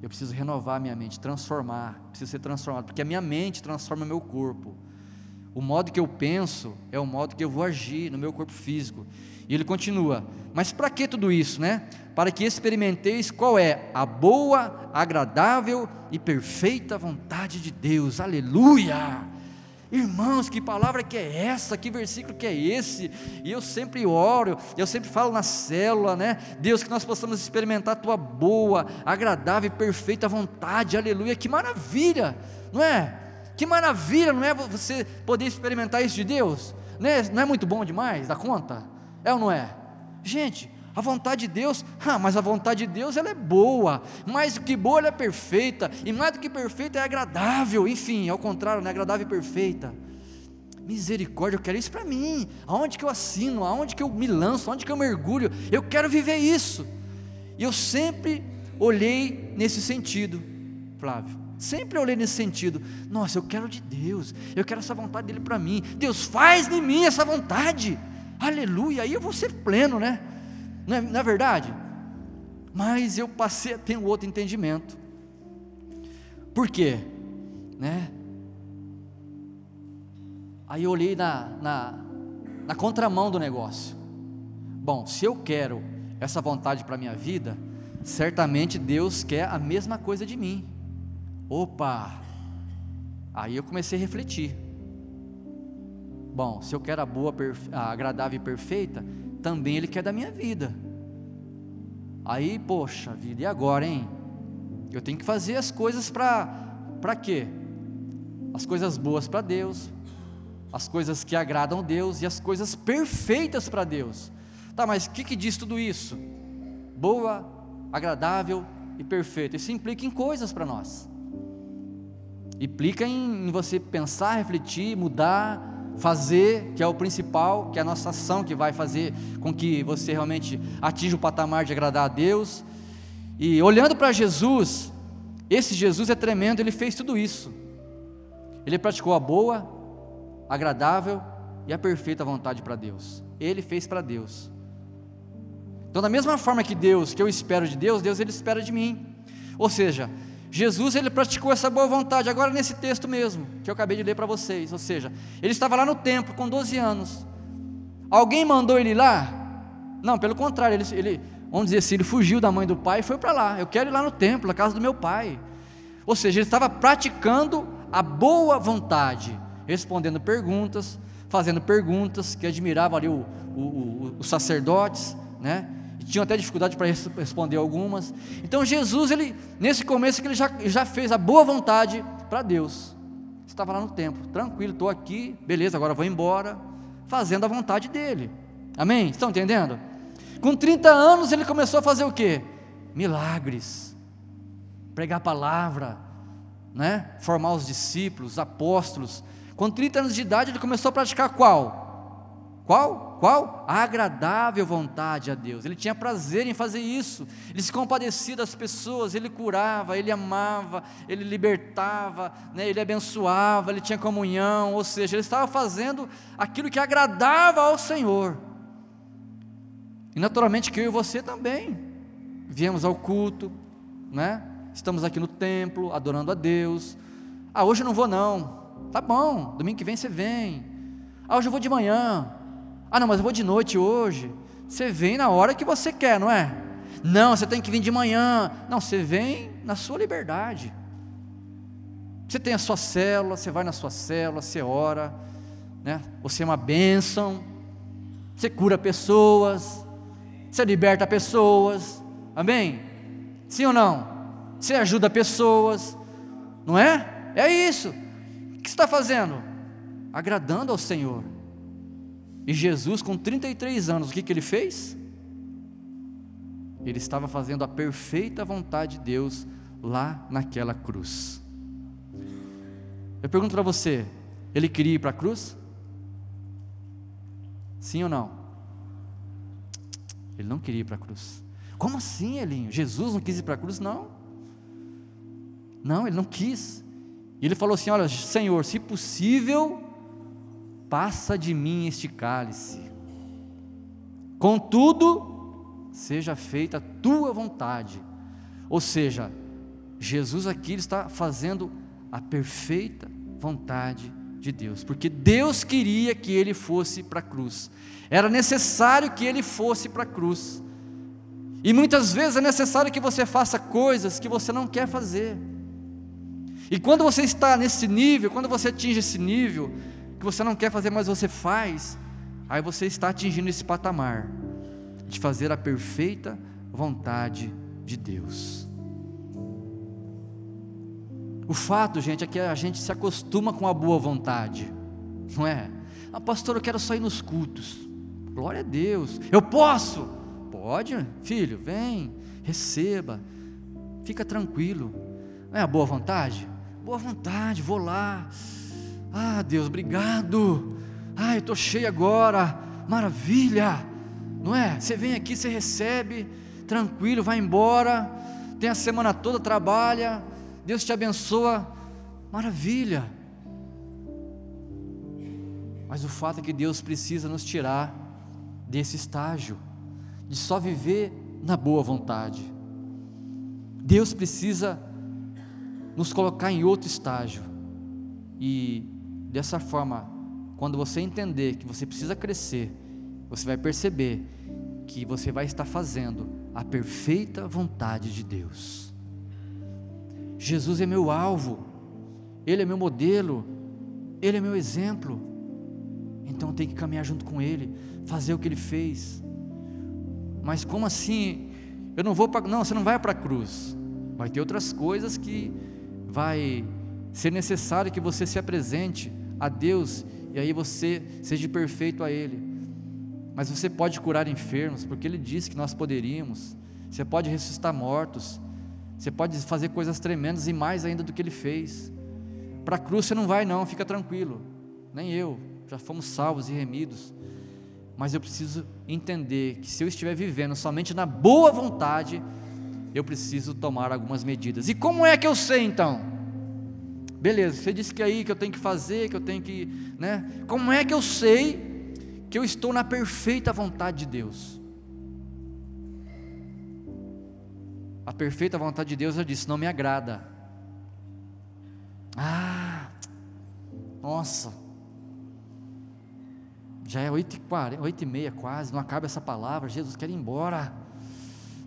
Eu preciso renovar minha mente, transformar, preciso ser transformado, porque a minha mente transforma meu corpo. O modo que eu penso é o modo que eu vou agir no meu corpo físico. E ele continua: Mas para que tudo isso, né? Para que experimenteis qual é a boa, agradável e perfeita vontade de Deus. Aleluia! Irmãos, que palavra que é essa? Que versículo que é esse? E eu sempre oro, eu sempre falo na célula, né? Deus, que nós possamos experimentar a tua boa, agradável e perfeita vontade. Aleluia! Que maravilha, não é? Que maravilha, não é você poder experimentar isso de Deus? Não é, não é muito bom demais da conta? É ou não é? Gente, a vontade de Deus, ah, mas a vontade de Deus ela é boa, mais do que boa ela é perfeita, e mais do que perfeita é agradável, enfim, ao contrário, não é agradável e perfeita. Misericórdia, eu quero isso para mim. Aonde que eu assino? Aonde que eu me lanço? Aonde que eu mergulho? Eu quero viver isso. E eu sempre olhei nesse sentido, Flávio. Sempre olhei nesse sentido. Nossa, eu quero de Deus. Eu quero essa vontade dele para mim. Deus faz em mim essa vontade aleluia, aí eu vou ser pleno, né? Não é, não é verdade? Mas eu passei a ter um outro entendimento. Por quê? Né? Aí eu olhei na, na, na contramão do negócio. Bom, se eu quero essa vontade para a minha vida, certamente Deus quer a mesma coisa de mim. Opa! Aí eu comecei a refletir. Bom, se eu quero a boa, a agradável e perfeita, também Ele quer da minha vida. Aí, poxa vida, e agora, hein? Eu tenho que fazer as coisas para quê? As coisas boas para Deus, as coisas que agradam Deus e as coisas perfeitas para Deus. Tá, mas o que, que diz tudo isso? Boa, agradável e perfeita. Isso implica em coisas para nós. Implica em, em você pensar, refletir, mudar, fazer, que é o principal, que é a nossa ação que vai fazer com que você realmente atinja o patamar de agradar a Deus. E olhando para Jesus, esse Jesus é tremendo, ele fez tudo isso. Ele praticou a boa, agradável e a perfeita vontade para Deus. Ele fez para Deus. Então, da mesma forma que Deus, que eu espero de Deus, Deus ele espera de mim. Ou seja, Jesus ele praticou essa boa vontade, agora nesse texto mesmo, que eu acabei de ler para vocês. Ou seja, ele estava lá no templo com 12 anos. Alguém mandou ele lá? Não, pelo contrário, ele, ele vamos dizer assim, ele fugiu da mãe do pai e foi para lá. Eu quero ir lá no templo, na casa do meu pai. Ou seja, ele estava praticando a boa vontade, respondendo perguntas, fazendo perguntas que admiravam ali o, o, o, os sacerdotes, né? Tinham até dificuldade para responder algumas. Então Jesus, ele nesse começo ele já, já fez a boa vontade para Deus. Estava lá no templo, tranquilo, estou aqui, beleza, agora vou embora, fazendo a vontade dele. Amém? Estão entendendo? Com 30 anos ele começou a fazer o quê? Milagres, pregar a palavra, né? formar os discípulos, apóstolos. Com 30 anos de idade ele começou a praticar qual? Qual? Qual? A agradável vontade a Deus. Ele tinha prazer em fazer isso. Ele se compadecia das pessoas, ele curava, ele amava, ele libertava, né? ele abençoava, ele tinha comunhão, ou seja, ele estava fazendo aquilo que agradava ao Senhor. E naturalmente que eu e você também viemos ao culto, né? Estamos aqui no templo, adorando a Deus. Ah, hoje eu não vou não. Tá bom, domingo que vem você vem. Ah, hoje eu vou de manhã. Ah, não, mas eu vou de noite hoje. Você vem na hora que você quer, não é? Não, você tem que vir de manhã. Não, você vem na sua liberdade. Você tem a sua célula, você vai na sua célula, você ora, né? Você é uma bênção. Você cura pessoas, você liberta pessoas. Amém? Sim ou não? Você ajuda pessoas, não é? É isso. O que você está fazendo? Agradando ao Senhor. E Jesus, com 33 anos, o que, que ele fez? Ele estava fazendo a perfeita vontade de Deus lá naquela cruz. Eu pergunto para você: ele queria ir para a cruz? Sim ou não? Ele não queria ir para a cruz. Como assim, Elinho? Jesus não quis ir para a cruz? Não. Não, ele não quis. E ele falou assim: Olha, Senhor, se possível, passa de mim este cálice. Contudo, seja feita a tua vontade. Ou seja, Jesus aqui está fazendo a perfeita vontade de Deus, porque Deus queria que ele fosse para a cruz, era necessário que ele fosse para a cruz, e muitas vezes é necessário que você faça coisas que você não quer fazer, e quando você está nesse nível, quando você atinge esse nível, que você não quer fazer, mas você faz, aí você está atingindo esse patamar de fazer a perfeita vontade de Deus. O fato, gente, é que a gente se acostuma com a boa vontade, não é? Ah, pastor, eu quero sair nos cultos. Glória a Deus. Eu posso? Pode, filho, vem, receba, fica tranquilo. Não é a boa vontade? Boa vontade, vou lá. Ah, Deus, obrigado. Ah, eu estou cheio agora. Maravilha. Não é? Você vem aqui, você recebe, tranquilo, vai embora. Tem a semana toda, trabalha, Deus te abençoa, maravilha. Mas o fato é que Deus precisa nos tirar desse estágio, de só viver na boa vontade. Deus precisa nos colocar em outro estágio. E dessa forma, quando você entender que você precisa crescer, você vai perceber que você vai estar fazendo a perfeita vontade de Deus. Jesus é meu alvo, Ele é meu modelo, Ele é meu exemplo. Então tenho que caminhar junto com Ele, fazer o que Ele fez. Mas como assim? Eu não vou para. Não, você não vai para a cruz. Vai ter outras coisas que vai ser necessário que você se apresente a Deus e aí você seja perfeito a Ele. Mas você pode curar enfermos, porque Ele disse que nós poderíamos. Você pode ressuscitar mortos. Você pode fazer coisas tremendas e mais ainda do que ele fez. Para a cruz você não vai, não, fica tranquilo. Nem eu, já fomos salvos e remidos. Mas eu preciso entender que se eu estiver vivendo somente na boa vontade, eu preciso tomar algumas medidas. E como é que eu sei então? Beleza, você disse que aí que eu tenho que fazer, que eu tenho que, né? Como é que eu sei que eu estou na perfeita vontade de Deus? a perfeita vontade de Deus, eu disse, não me agrada. Ah, nossa, já é 8 e, 8 meia quase, não acaba essa palavra, Jesus quer ir embora,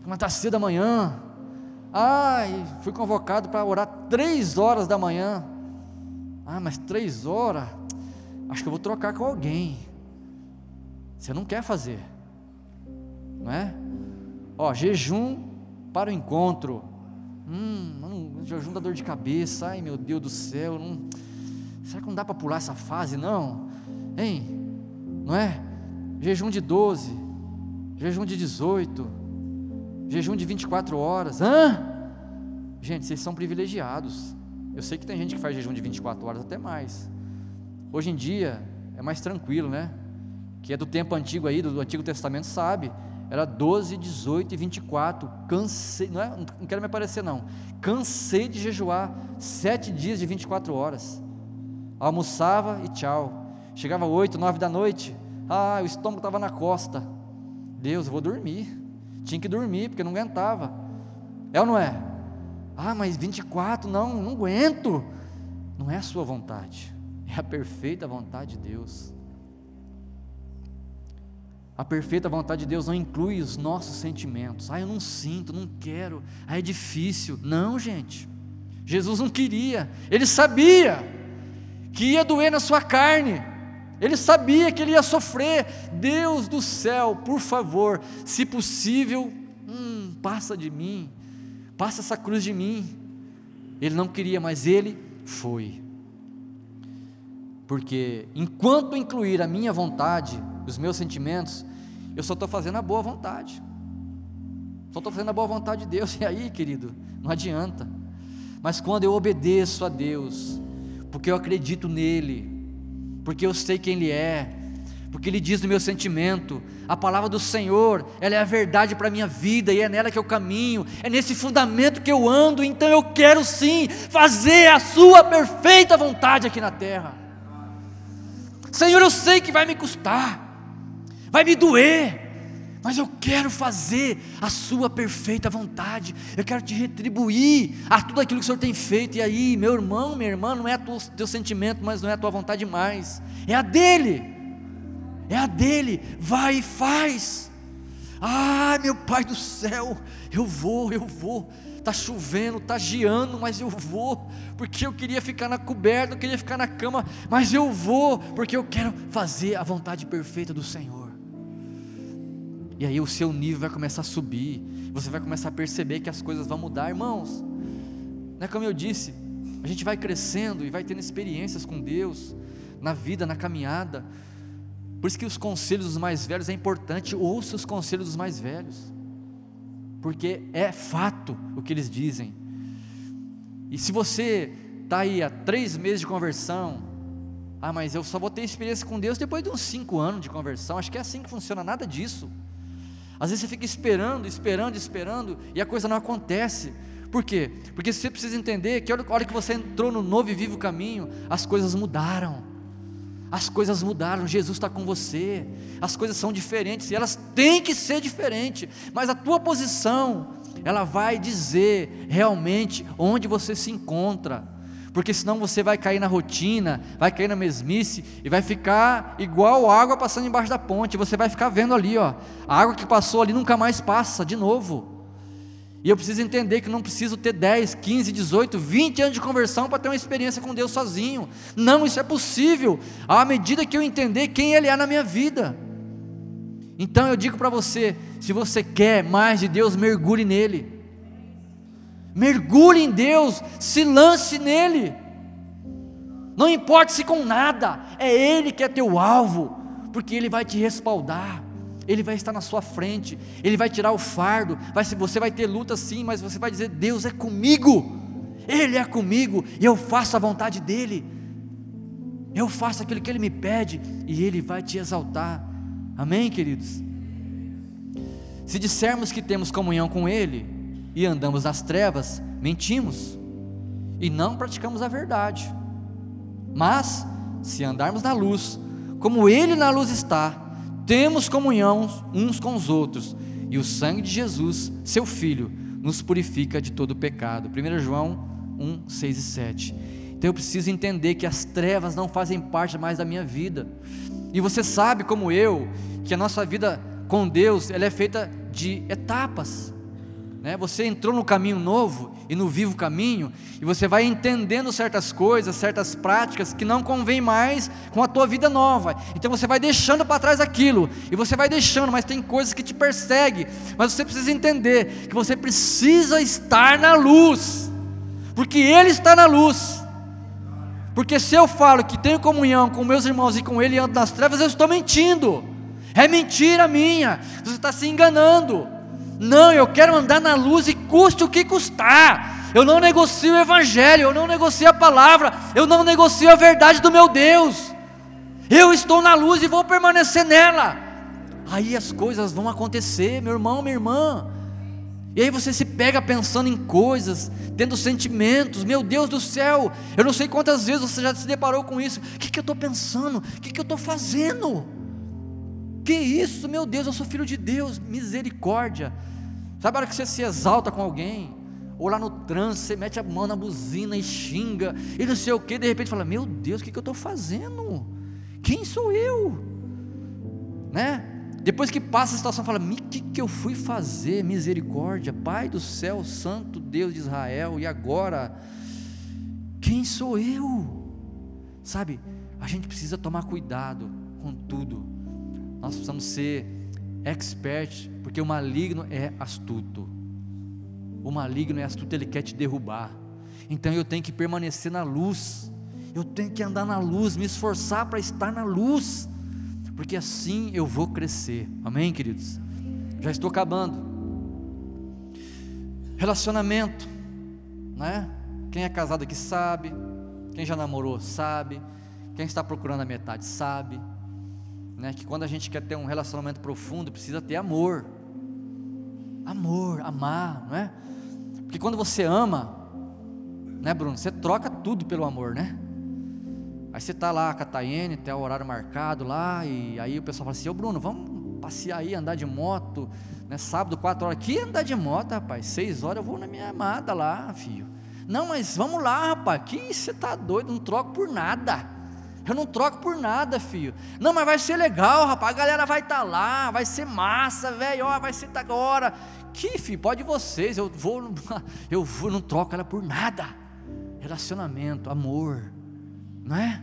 mas está cedo da manhã, ai, fui convocado para orar três horas da manhã, ah, mas três horas, acho que eu vou trocar com alguém, você não quer fazer, não é? Ó, jejum para o encontro. Hum, um jejum da dor de cabeça. Ai meu Deus do céu. Não, será que não dá para pular essa fase? Não. Hein? Não é? Jejum de 12. Jejum de 18. Jejum de 24 horas. Hã? Gente, vocês são privilegiados. Eu sei que tem gente que faz jejum de 24 horas até mais. Hoje em dia é mais tranquilo, né? Que é do tempo antigo aí, do Antigo Testamento, sabe era 12, 18 e 24. Cansei, não, é, não quero me aparecer não. Cansei de jejuar sete dias de 24 horas. Almoçava e tchau. Chegava 8, 9 da noite. Ah, o estômago estava na costa. Deus, eu vou dormir. Tinha que dormir, porque não aguentava. É ou não é? Ah, mas 24, não, não aguento. Não é a sua vontade, é a perfeita vontade de Deus. A perfeita vontade de Deus não inclui os nossos sentimentos. Ah, eu não sinto, não quero. Ah, é difícil. Não, gente. Jesus não queria. Ele sabia que ia doer na sua carne. Ele sabia que ele ia sofrer. Deus do céu, por favor, se possível, hum, passa de mim. Passa essa cruz de mim. Ele não queria, mas ele foi. Porque enquanto incluir a minha vontade, os meus sentimentos, eu só estou fazendo a boa vontade. Só estou fazendo a boa vontade de Deus. E aí, querido, não adianta. Mas quando eu obedeço a Deus, porque eu acredito nele, porque eu sei quem Ele é, porque Ele diz no meu sentimento, a palavra do Senhor, ela é a verdade para a minha vida e é nela que eu caminho, é nesse fundamento que eu ando, então eu quero sim fazer a Sua perfeita vontade aqui na terra. Senhor, eu sei que vai me custar, vai me doer, mas eu quero fazer a Sua perfeita vontade, eu quero te retribuir a tudo aquilo que o Senhor tem feito. E aí, meu irmão, minha irmã, não é o teu sentimento, mas não é a tua vontade mais, é a dele, é a dele, vai e faz. Ah, meu Pai do céu, eu vou, eu vou está chovendo, está geando, mas eu vou, porque eu queria ficar na coberta, eu queria ficar na cama, mas eu vou, porque eu quero fazer a vontade perfeita do Senhor. E aí o seu nível vai começar a subir, você vai começar a perceber que as coisas vão mudar, irmãos. Não é como eu disse, a gente vai crescendo e vai tendo experiências com Deus, na vida, na caminhada. Por isso que os conselhos dos mais velhos é importante, ouça os conselhos dos mais velhos porque é fato o que eles dizem. E se você está aí há três meses de conversão, ah, mas eu só vou ter experiência com Deus depois de uns cinco anos de conversão, acho que é assim que funciona, nada disso. Às vezes você fica esperando, esperando, esperando, e a coisa não acontece. Por quê? Porque você precisa entender que a hora que você entrou no novo e vivo caminho, as coisas mudaram. As coisas mudaram, Jesus está com você. As coisas são diferentes e elas têm que ser diferentes. Mas a tua posição, ela vai dizer realmente onde você se encontra. Porque senão você vai cair na rotina, vai cair na mesmice e vai ficar igual água passando embaixo da ponte. Você vai ficar vendo ali, ó, a água que passou ali nunca mais passa de novo. E eu preciso entender que não preciso ter 10, 15, 18, 20 anos de conversão para ter uma experiência com Deus sozinho. Não, isso é possível, à medida que eu entender quem Ele é na minha vida. Então eu digo para você: se você quer mais de Deus, mergulhe nele. Mergulhe em Deus, se lance nele. Não importa se com nada, é Ele que é teu alvo, porque Ele vai te respaldar. Ele vai estar na sua frente, Ele vai tirar o fardo, vai, você vai ter luta sim, mas você vai dizer: Deus é comigo, Ele é comigo, e eu faço a vontade dEle, eu faço aquilo que Ele me pede, e Ele vai te exaltar, amém, queridos? Se dissermos que temos comunhão com Ele e andamos nas trevas, mentimos e não praticamos a verdade, mas se andarmos na luz, como Ele na luz está, temos comunhão uns com os outros, e o sangue de Jesus, seu Filho, nos purifica de todo pecado. 1 João 1, 6 e 7. Então eu preciso entender que as trevas não fazem parte mais da minha vida. E você sabe, como eu, que a nossa vida com Deus ela é feita de etapas. Né? Você entrou no caminho novo e no vivo caminho, e você vai entendendo certas coisas, certas práticas que não convém mais com a tua vida nova. Então você vai deixando para trás aquilo, e você vai deixando, mas tem coisas que te perseguem. Mas você precisa entender que você precisa estar na luz, porque Ele está na luz. Porque se eu falo que tenho comunhão com meus irmãos e com Ele e ando nas trevas, eu estou mentindo. É mentira minha. Você está se enganando. Não, eu quero andar na luz e custe o que custar. Eu não negocio o Evangelho, eu não negocio a palavra, eu não negocio a verdade do meu Deus. Eu estou na luz e vou permanecer nela. Aí as coisas vão acontecer, meu irmão, minha irmã. E aí você se pega pensando em coisas, tendo sentimentos, meu Deus do céu, eu não sei quantas vezes você já se deparou com isso. O que, que eu estou pensando? O que, que eu estou fazendo? Que isso, meu Deus, eu sou filho de Deus, misericórdia. Sabe a hora que você se exalta com alguém? Ou lá no trânsito, você mete a mão na buzina e xinga, e não sei o que, de repente fala: Meu Deus, o que, eu estou fazendo? Quem sou eu? Né? Depois que passa a situação, fala: o que, que eu fui fazer? Misericórdia, Pai do céu, Santo Deus de Israel, e agora? Quem sou eu? Sabe, a gente precisa tomar cuidado com tudo. Nós precisamos ser expert, porque o maligno é astuto. O maligno é astuto, ele quer te derrubar. Então eu tenho que permanecer na luz. Eu tenho que andar na luz, me esforçar para estar na luz, porque assim eu vou crescer. Amém, queridos? Já estou acabando. Relacionamento, né? Quem é casado aqui sabe, quem já namorou sabe, quem está procurando a metade sabe, né? Que quando a gente quer ter um relacionamento profundo, precisa ter amor. Amor, amar, não é? Porque quando você ama, né, Bruno? Você troca tudo pelo amor, né? Aí você tá lá a Tayene, tem o horário marcado lá, e aí o pessoal fala assim: Ô Bruno, vamos passear aí, andar de moto, né? Sábado, quatro horas. Que andar de moto, rapaz? Seis horas eu vou na minha amada lá, filho. Não, mas vamos lá, rapaz. Que você tá doido? Não troco por nada. Eu não troco por nada, filho. Não, mas vai ser legal, rapaz. A galera vai estar tá lá, vai ser massa, velho. Ó, vai ser tá agora. Que, filho, pode vocês. Eu vou, eu vou, não troco ela por nada relacionamento, amor, não é?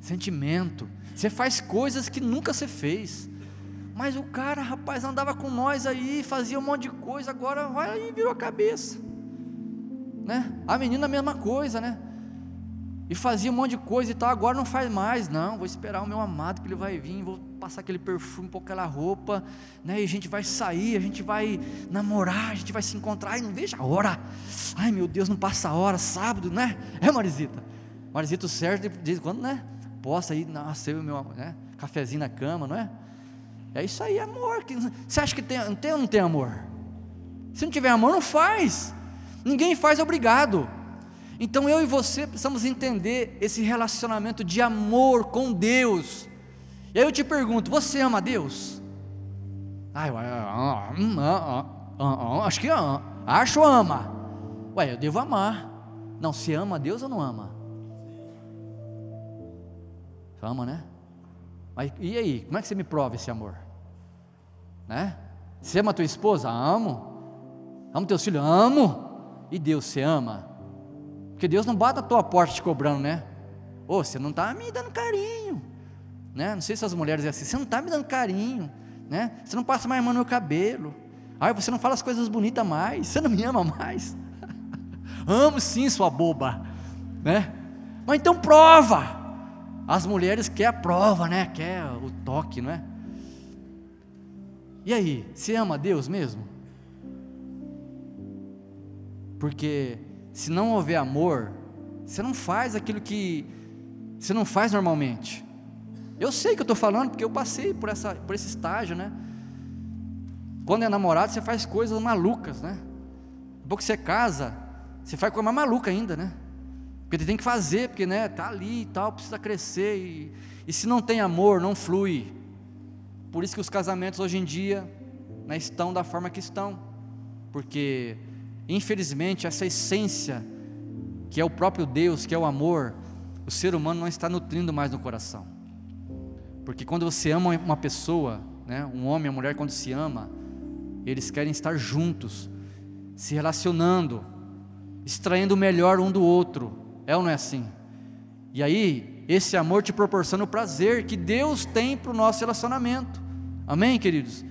Sentimento. Você faz coisas que nunca você fez. Mas o cara, rapaz, andava com nós aí, fazia um monte de coisa, agora vai aí virou a cabeça. Né? A menina a mesma coisa, né? E fazia um monte de coisa e tal, agora não faz mais, não. Vou esperar o meu amado que ele vai vir, vou passar aquele perfume, pôr aquela roupa, né? E a gente vai sair, a gente vai namorar, a gente vai se encontrar, e não veja a hora. Ai meu Deus, não passa a hora, sábado, né? É Marisita. Marisita, o Sérgio, de quando, né? Possa aí, eu e meu né? cafezinho na cama, não é? É isso aí, amor. Você acha que tem, tem ou não tem amor? Se não tiver amor, não faz. Ninguém faz obrigado. Então eu e você precisamos entender esse relacionamento de amor com Deus. E aí eu te pergunto: você ama Deus? Ah, eu, hum, ah, ah, ah, acho que acho ama. Ué, eu devo amar. Não, se ama Deus ou não ama? Ama, né? Mas e aí, como é que você me prova esse amor? Né? Você ama tua esposa? Amo. Amo teus filhos? Amo. E Deus, você ama? Porque Deus não bate a tua porta te cobrando, né? Ô, oh, você não está me dando carinho. Né? Não sei se as mulheres é assim, você não está me dando carinho. Né? Você não passa mais mão no meu cabelo. Ai, você não fala as coisas bonitas mais. Você não me ama mais. Amo sim, sua boba. Né? Mas então prova. As mulheres querem a prova, né? Quer o toque, não é? E aí, você ama Deus mesmo? Porque se não houver amor, você não faz aquilo que você não faz normalmente. Eu sei que eu estou falando porque eu passei por, essa, por esse estágio, né? Quando é namorado, você faz coisas malucas, né? Depois que você casa, você faz coisa mais maluca ainda, né? Porque tem que fazer, porque né, tá ali e tal, precisa crescer. E, e se não tem amor, não flui. Por isso que os casamentos hoje em dia né, estão da forma que estão. Porque Infelizmente, essa essência, que é o próprio Deus, que é o amor, o ser humano não está nutrindo mais no coração. Porque quando você ama uma pessoa, né, um homem, uma mulher, quando se ama, eles querem estar juntos, se relacionando, extraindo o melhor um do outro. É ou não é assim? E aí, esse amor te proporciona o prazer que Deus tem para o nosso relacionamento. Amém, queridos?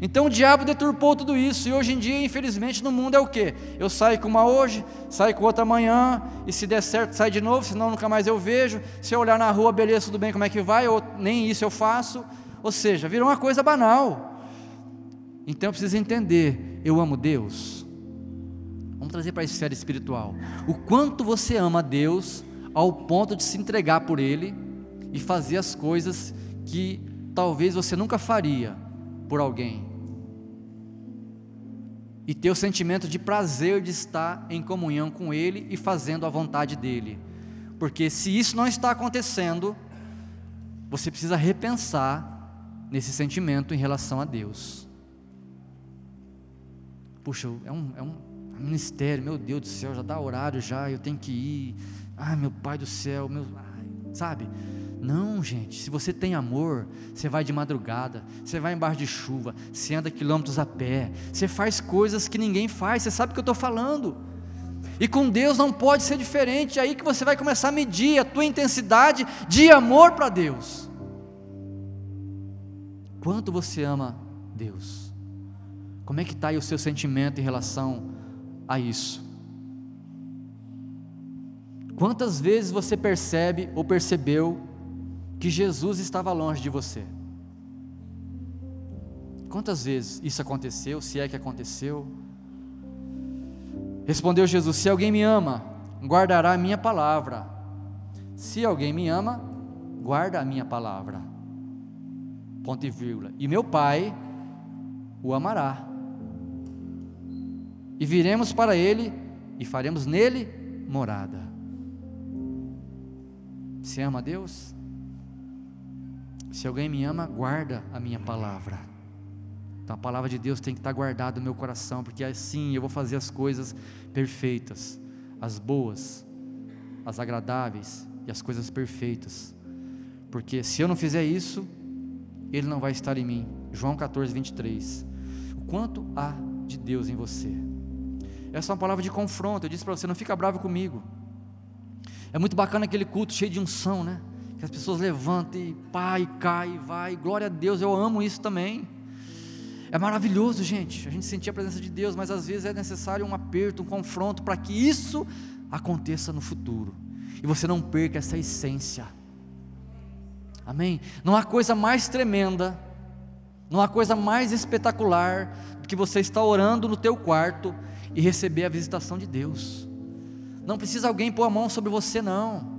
Então o diabo deturpou tudo isso, e hoje em dia, infelizmente, no mundo é o que? Eu saio com uma hoje, saio com outra amanhã, e se der certo, sai de novo, senão nunca mais eu vejo. Se eu olhar na rua, beleza, tudo bem, como é que vai? Ou nem isso eu faço. Ou seja, virou uma coisa banal. Então eu preciso entender: eu amo Deus. Vamos trazer para a esfera espiritual. O quanto você ama Deus ao ponto de se entregar por Ele e fazer as coisas que talvez você nunca faria por alguém e ter o sentimento de prazer de estar em comunhão com Ele e fazendo a vontade dEle. Porque se isso não está acontecendo, você precisa repensar nesse sentimento em relação a Deus. Puxa, é um, é um ministério, meu Deus do céu, já dá horário já, eu tenho que ir. Ai, meu Pai do céu, meu, ai, sabe? Não, gente, se você tem amor, você vai de madrugada, você vai embaixo de chuva, você anda quilômetros a pé, você faz coisas que ninguém faz, você sabe o que eu estou falando. E com Deus não pode ser diferente, é aí que você vai começar a medir a tua intensidade de amor para Deus. Quanto você ama Deus? Como é que está aí o seu sentimento em relação a isso? Quantas vezes você percebe ou percebeu que Jesus estava longe de você? Quantas vezes isso aconteceu, se é que aconteceu? Respondeu Jesus: Se alguém me ama, guardará a minha palavra. Se alguém me ama, guarda a minha palavra. Ponto e vírgula. E meu Pai o amará. E viremos para ele e faremos nele morada. Se ama Deus? Se alguém me ama, guarda a minha palavra. Então a palavra de Deus tem que estar guardada no meu coração, porque assim eu vou fazer as coisas perfeitas, as boas, as agradáveis e as coisas perfeitas. Porque se eu não fizer isso, Ele não vai estar em mim. João 14, 23. O quanto há de Deus em você? Essa é uma palavra de confronto. Eu disse para você: não fica bravo comigo. É muito bacana aquele culto cheio de unção, né? Que as pessoas levantam e pá, e cai, e vai. Glória a Deus, eu amo isso também. É maravilhoso, gente, a gente sentir a presença de Deus, mas às vezes é necessário um aperto, um confronto para que isso aconteça no futuro e você não perca essa essência. Amém? Não há coisa mais tremenda, não há coisa mais espetacular do que você estar orando no teu quarto e receber a visitação de Deus. Não precisa alguém pôr a mão sobre você não.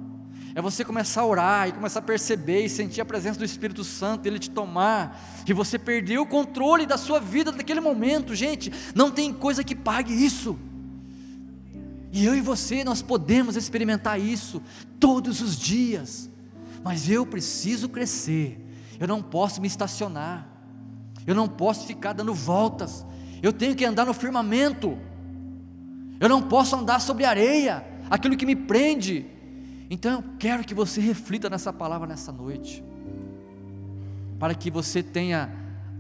É você começar a orar e começar a perceber e sentir a presença do Espírito Santo, ele te tomar, e você perder o controle da sua vida naquele momento, gente. Não tem coisa que pague isso. E eu e você, nós podemos experimentar isso todos os dias, mas eu preciso crescer, eu não posso me estacionar, eu não posso ficar dando voltas, eu tenho que andar no firmamento, eu não posso andar sobre areia, aquilo que me prende, então eu quero que você reflita nessa palavra nessa noite, para que você tenha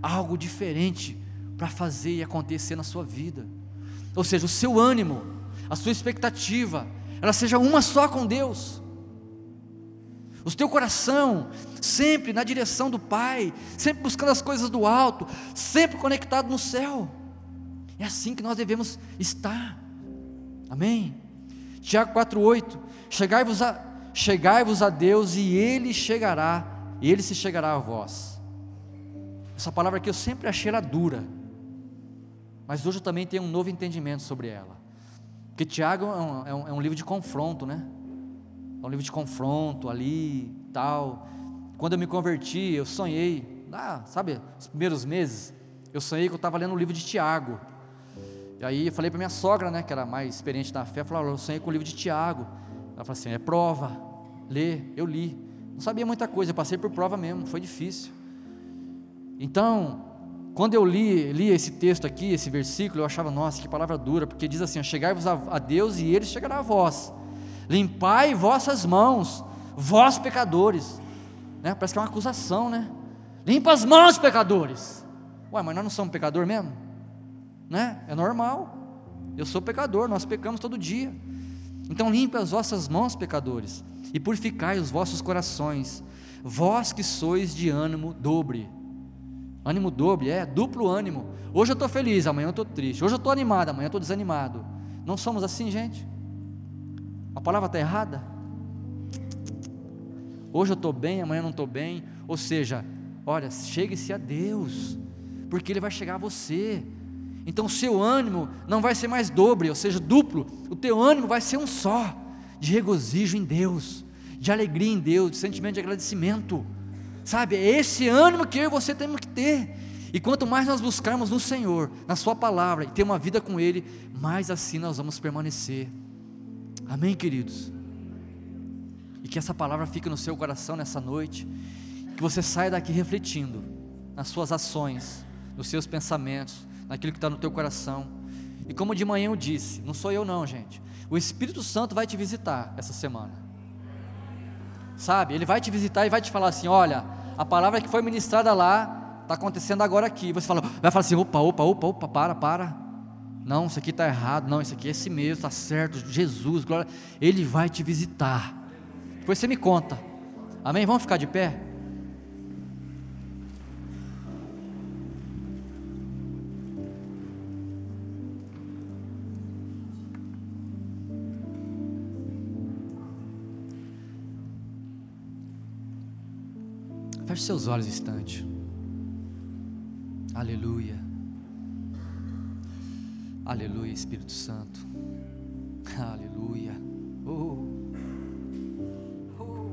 algo diferente para fazer e acontecer na sua vida. Ou seja, o seu ânimo, a sua expectativa, ela seja uma só com Deus. O teu coração sempre na direção do Pai, sempre buscando as coisas do alto, sempre conectado no céu. É assim que nós devemos estar. Amém? Tiago 4,8: Chegai-vos a, chegai a Deus e Ele chegará, e Ele se chegará a vós. Essa palavra aqui eu sempre achei ela dura, mas hoje eu também tenho um novo entendimento sobre ela. Porque Tiago é um, é um, é um livro de confronto, né? É um livro de confronto ali, tal. Quando eu me converti, eu sonhei, ah, sabe, os primeiros meses, eu sonhei que eu estava lendo o livro de Tiago. E aí eu falei para minha sogra, né, que era mais experiente na fé, falou, eu sonhei com o livro de Tiago. Ela falou assim, é prova, lê, eu li. Não sabia muita coisa, eu passei por prova mesmo, foi difícil. Então, quando eu li, li esse texto aqui, esse versículo, eu achava, nossa, que palavra dura, porque diz assim: chegai-vos a, a Deus e Ele chegará a vós. Limpai vossas mãos, vós pecadores. Né? Parece que é uma acusação, né? Limpa as mãos, pecadores. Ué, mas nós não somos pecador mesmo? né? É normal. Eu sou pecador, nós pecamos todo dia. Então limpe as vossas mãos, pecadores, e purificai os vossos corações, vós que sois de ânimo dobre. Ânimo dobre, é duplo ânimo. Hoje eu estou feliz, amanhã eu estou triste. Hoje eu estou animado, amanhã eu estou desanimado. Não somos assim, gente? A palavra está errada? Hoje eu estou bem, amanhã eu não estou bem. Ou seja, olha, chegue-se a Deus, porque Ele vai chegar a você. Então o seu ânimo não vai ser mais dobre, ou seja, duplo. O teu ânimo vai ser um só, de regozijo em Deus, de alegria em Deus, de sentimento de agradecimento. Sabe? É esse ânimo que eu e você temos que ter. E quanto mais nós buscarmos no Senhor, na Sua palavra, e ter uma vida com Ele, mais assim nós vamos permanecer. Amém, queridos? E que essa palavra fique no seu coração nessa noite. Que você saia daqui refletindo nas suas ações, nos seus pensamentos, naquilo que está no teu coração. E como de manhã eu disse, não sou eu não, gente. O Espírito Santo vai te visitar essa semana. sabe? Ele vai te visitar e vai te falar assim: olha, a palavra que foi ministrada lá está acontecendo agora aqui. Você fala, vai falar assim: opa, opa, opa, opa, para, para. Não, isso aqui está errado. Não, isso aqui é esse mesmo, está certo. Jesus, glória. Ele vai te visitar. Depois você me conta. Amém? Vamos ficar de pé? Seus olhos instante. Aleluia. Aleluia, Espírito Santo. Aleluia. Oh. Oh.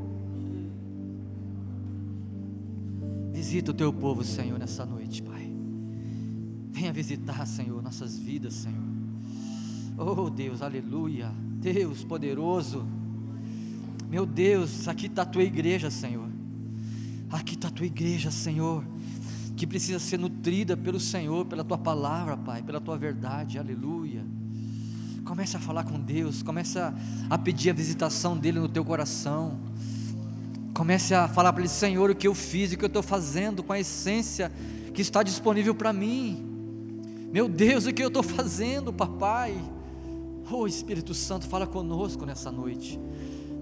Visita o teu povo, Senhor, nessa noite, Pai. Venha visitar, Senhor, nossas vidas, Senhor. Oh Deus, aleluia. Deus poderoso. Meu Deus, aqui está a tua igreja, Senhor. Aqui está a tua igreja, Senhor, que precisa ser nutrida pelo Senhor, pela tua palavra, Pai, pela tua verdade, aleluia. Comece a falar com Deus, comece a, a pedir a visitação dEle no teu coração. Comece a falar para Ele, Senhor, o que eu fiz o que eu estou fazendo com a essência que está disponível para mim. Meu Deus, o que eu estou fazendo, papai? Oh Espírito Santo, fala conosco nessa noite.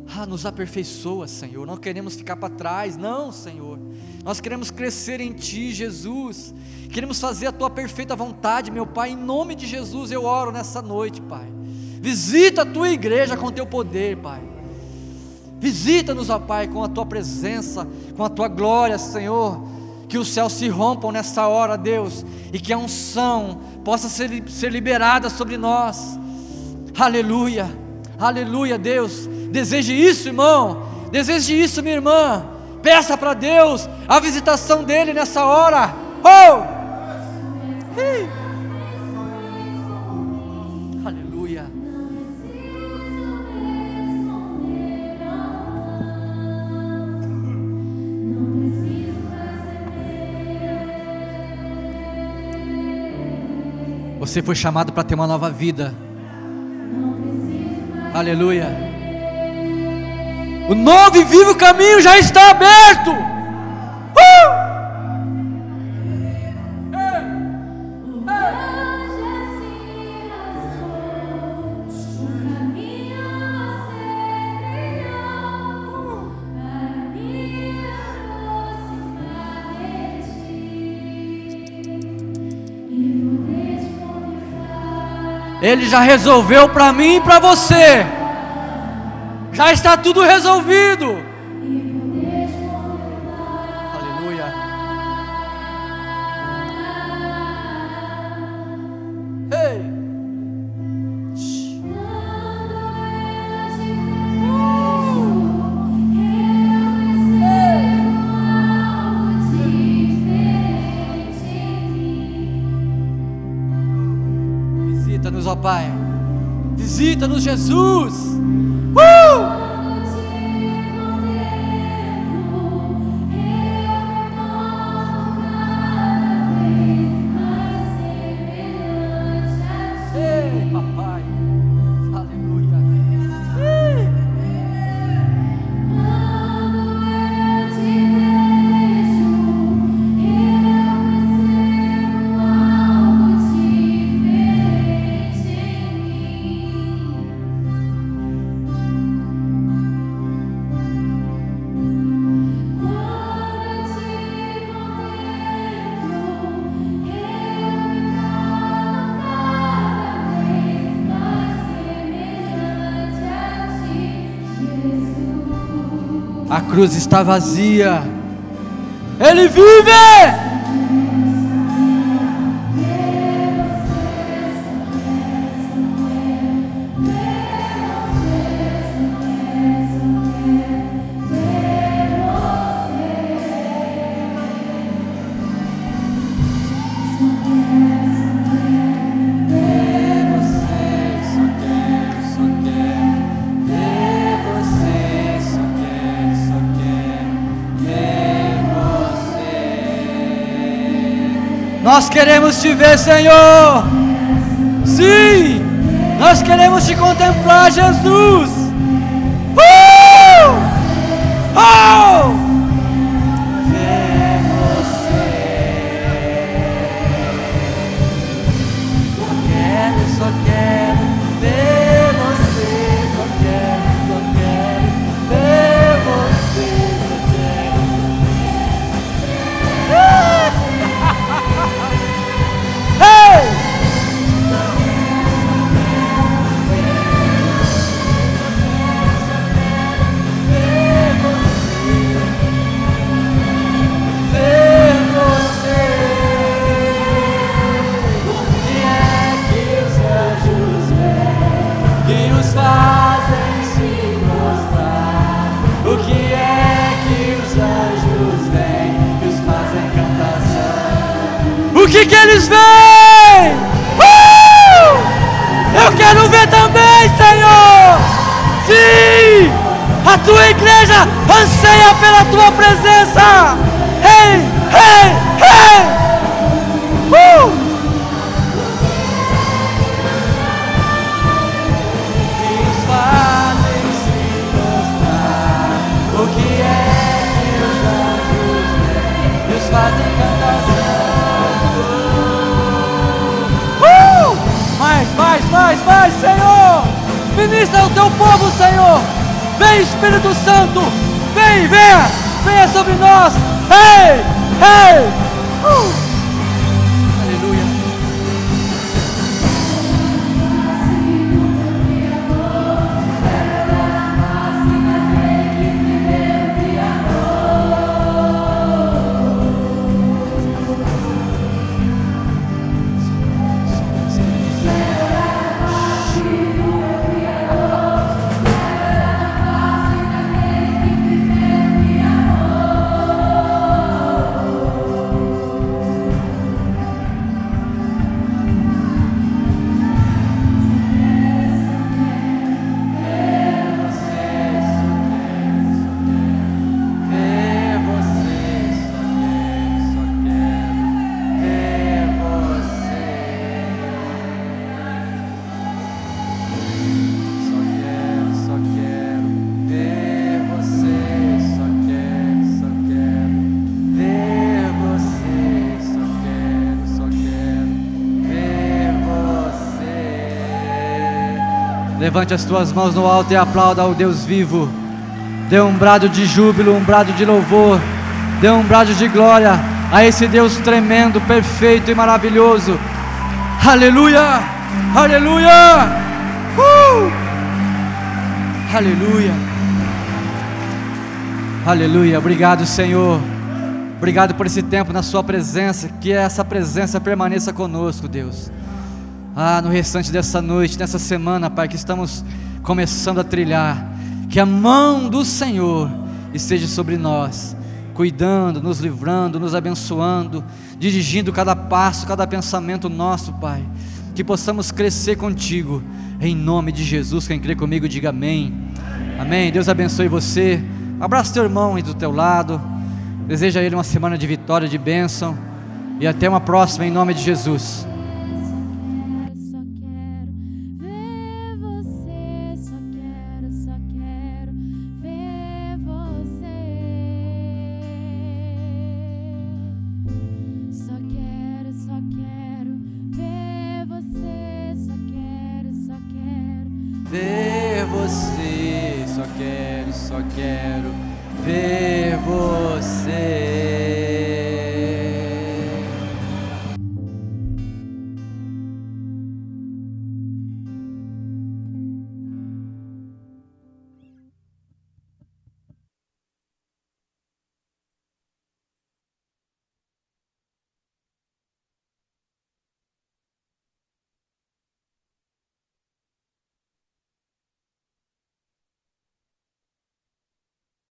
Ah, nos aperfeiçoa, Senhor. Não queremos ficar para trás, não, Senhor. Nós queremos crescer em Ti, Jesus. Queremos fazer a Tua perfeita vontade, meu Pai. Em nome de Jesus eu oro nessa noite, Pai. Visita a Tua igreja com Teu poder, Pai. Visita-nos, ó Pai, com a Tua presença, com a Tua glória, Senhor. Que os céus se rompam nessa hora, Deus, e que a unção possa ser, ser liberada sobre nós. Aleluia, aleluia, Deus. Deseje isso, irmão. Deseje isso, minha irmã. Peça para Deus a visitação dele nessa hora. Oh! Aleluia. Você foi chamado para ter uma nova vida. Aleluia. O novo e vivo caminho já está aberto. Uh! Ele já resolveu para mim e para você. Já está tudo resolvido. Aleluia. Ei. Visita-nos, ó Pai. Visita-nos, Jesus. A cruz está vazia. Ele vive! Queremos te ver, Senhor. Sim, nós queremos te contemplar, Jesus. Uh! Oh! Que que eles veem? Uh! Eu quero ver também, Senhor. Sim! A tua igreja anseia pela tua presença. Ei, ei! Mais, mais, Senhor! Ministra o teu povo, Senhor! Vem, Espírito Santo! Vem, venha! Venha sobre nós! Ei! Ei! Uh! Levante as tuas mãos no alto e aplauda ao Deus vivo. Dê um brado de júbilo, um brado de louvor. Dê um brado de glória a esse Deus tremendo, perfeito e maravilhoso. Aleluia! Aleluia! Uh! Aleluia! Aleluia! Obrigado, Senhor. Obrigado por esse tempo na Sua presença. Que essa presença permaneça conosco, Deus. Ah, no restante dessa noite, nessa semana, Pai, que estamos começando a trilhar, que a mão do Senhor esteja sobre nós, cuidando, nos livrando, nos abençoando, dirigindo cada passo, cada pensamento nosso, Pai. Que possamos crescer contigo, em nome de Jesus. Quem crê comigo, diga amém. Amém. Deus abençoe você. Abraça teu irmão aí do teu lado. Deseja a ele uma semana de vitória, de bênção. E até uma próxima, em nome de Jesus.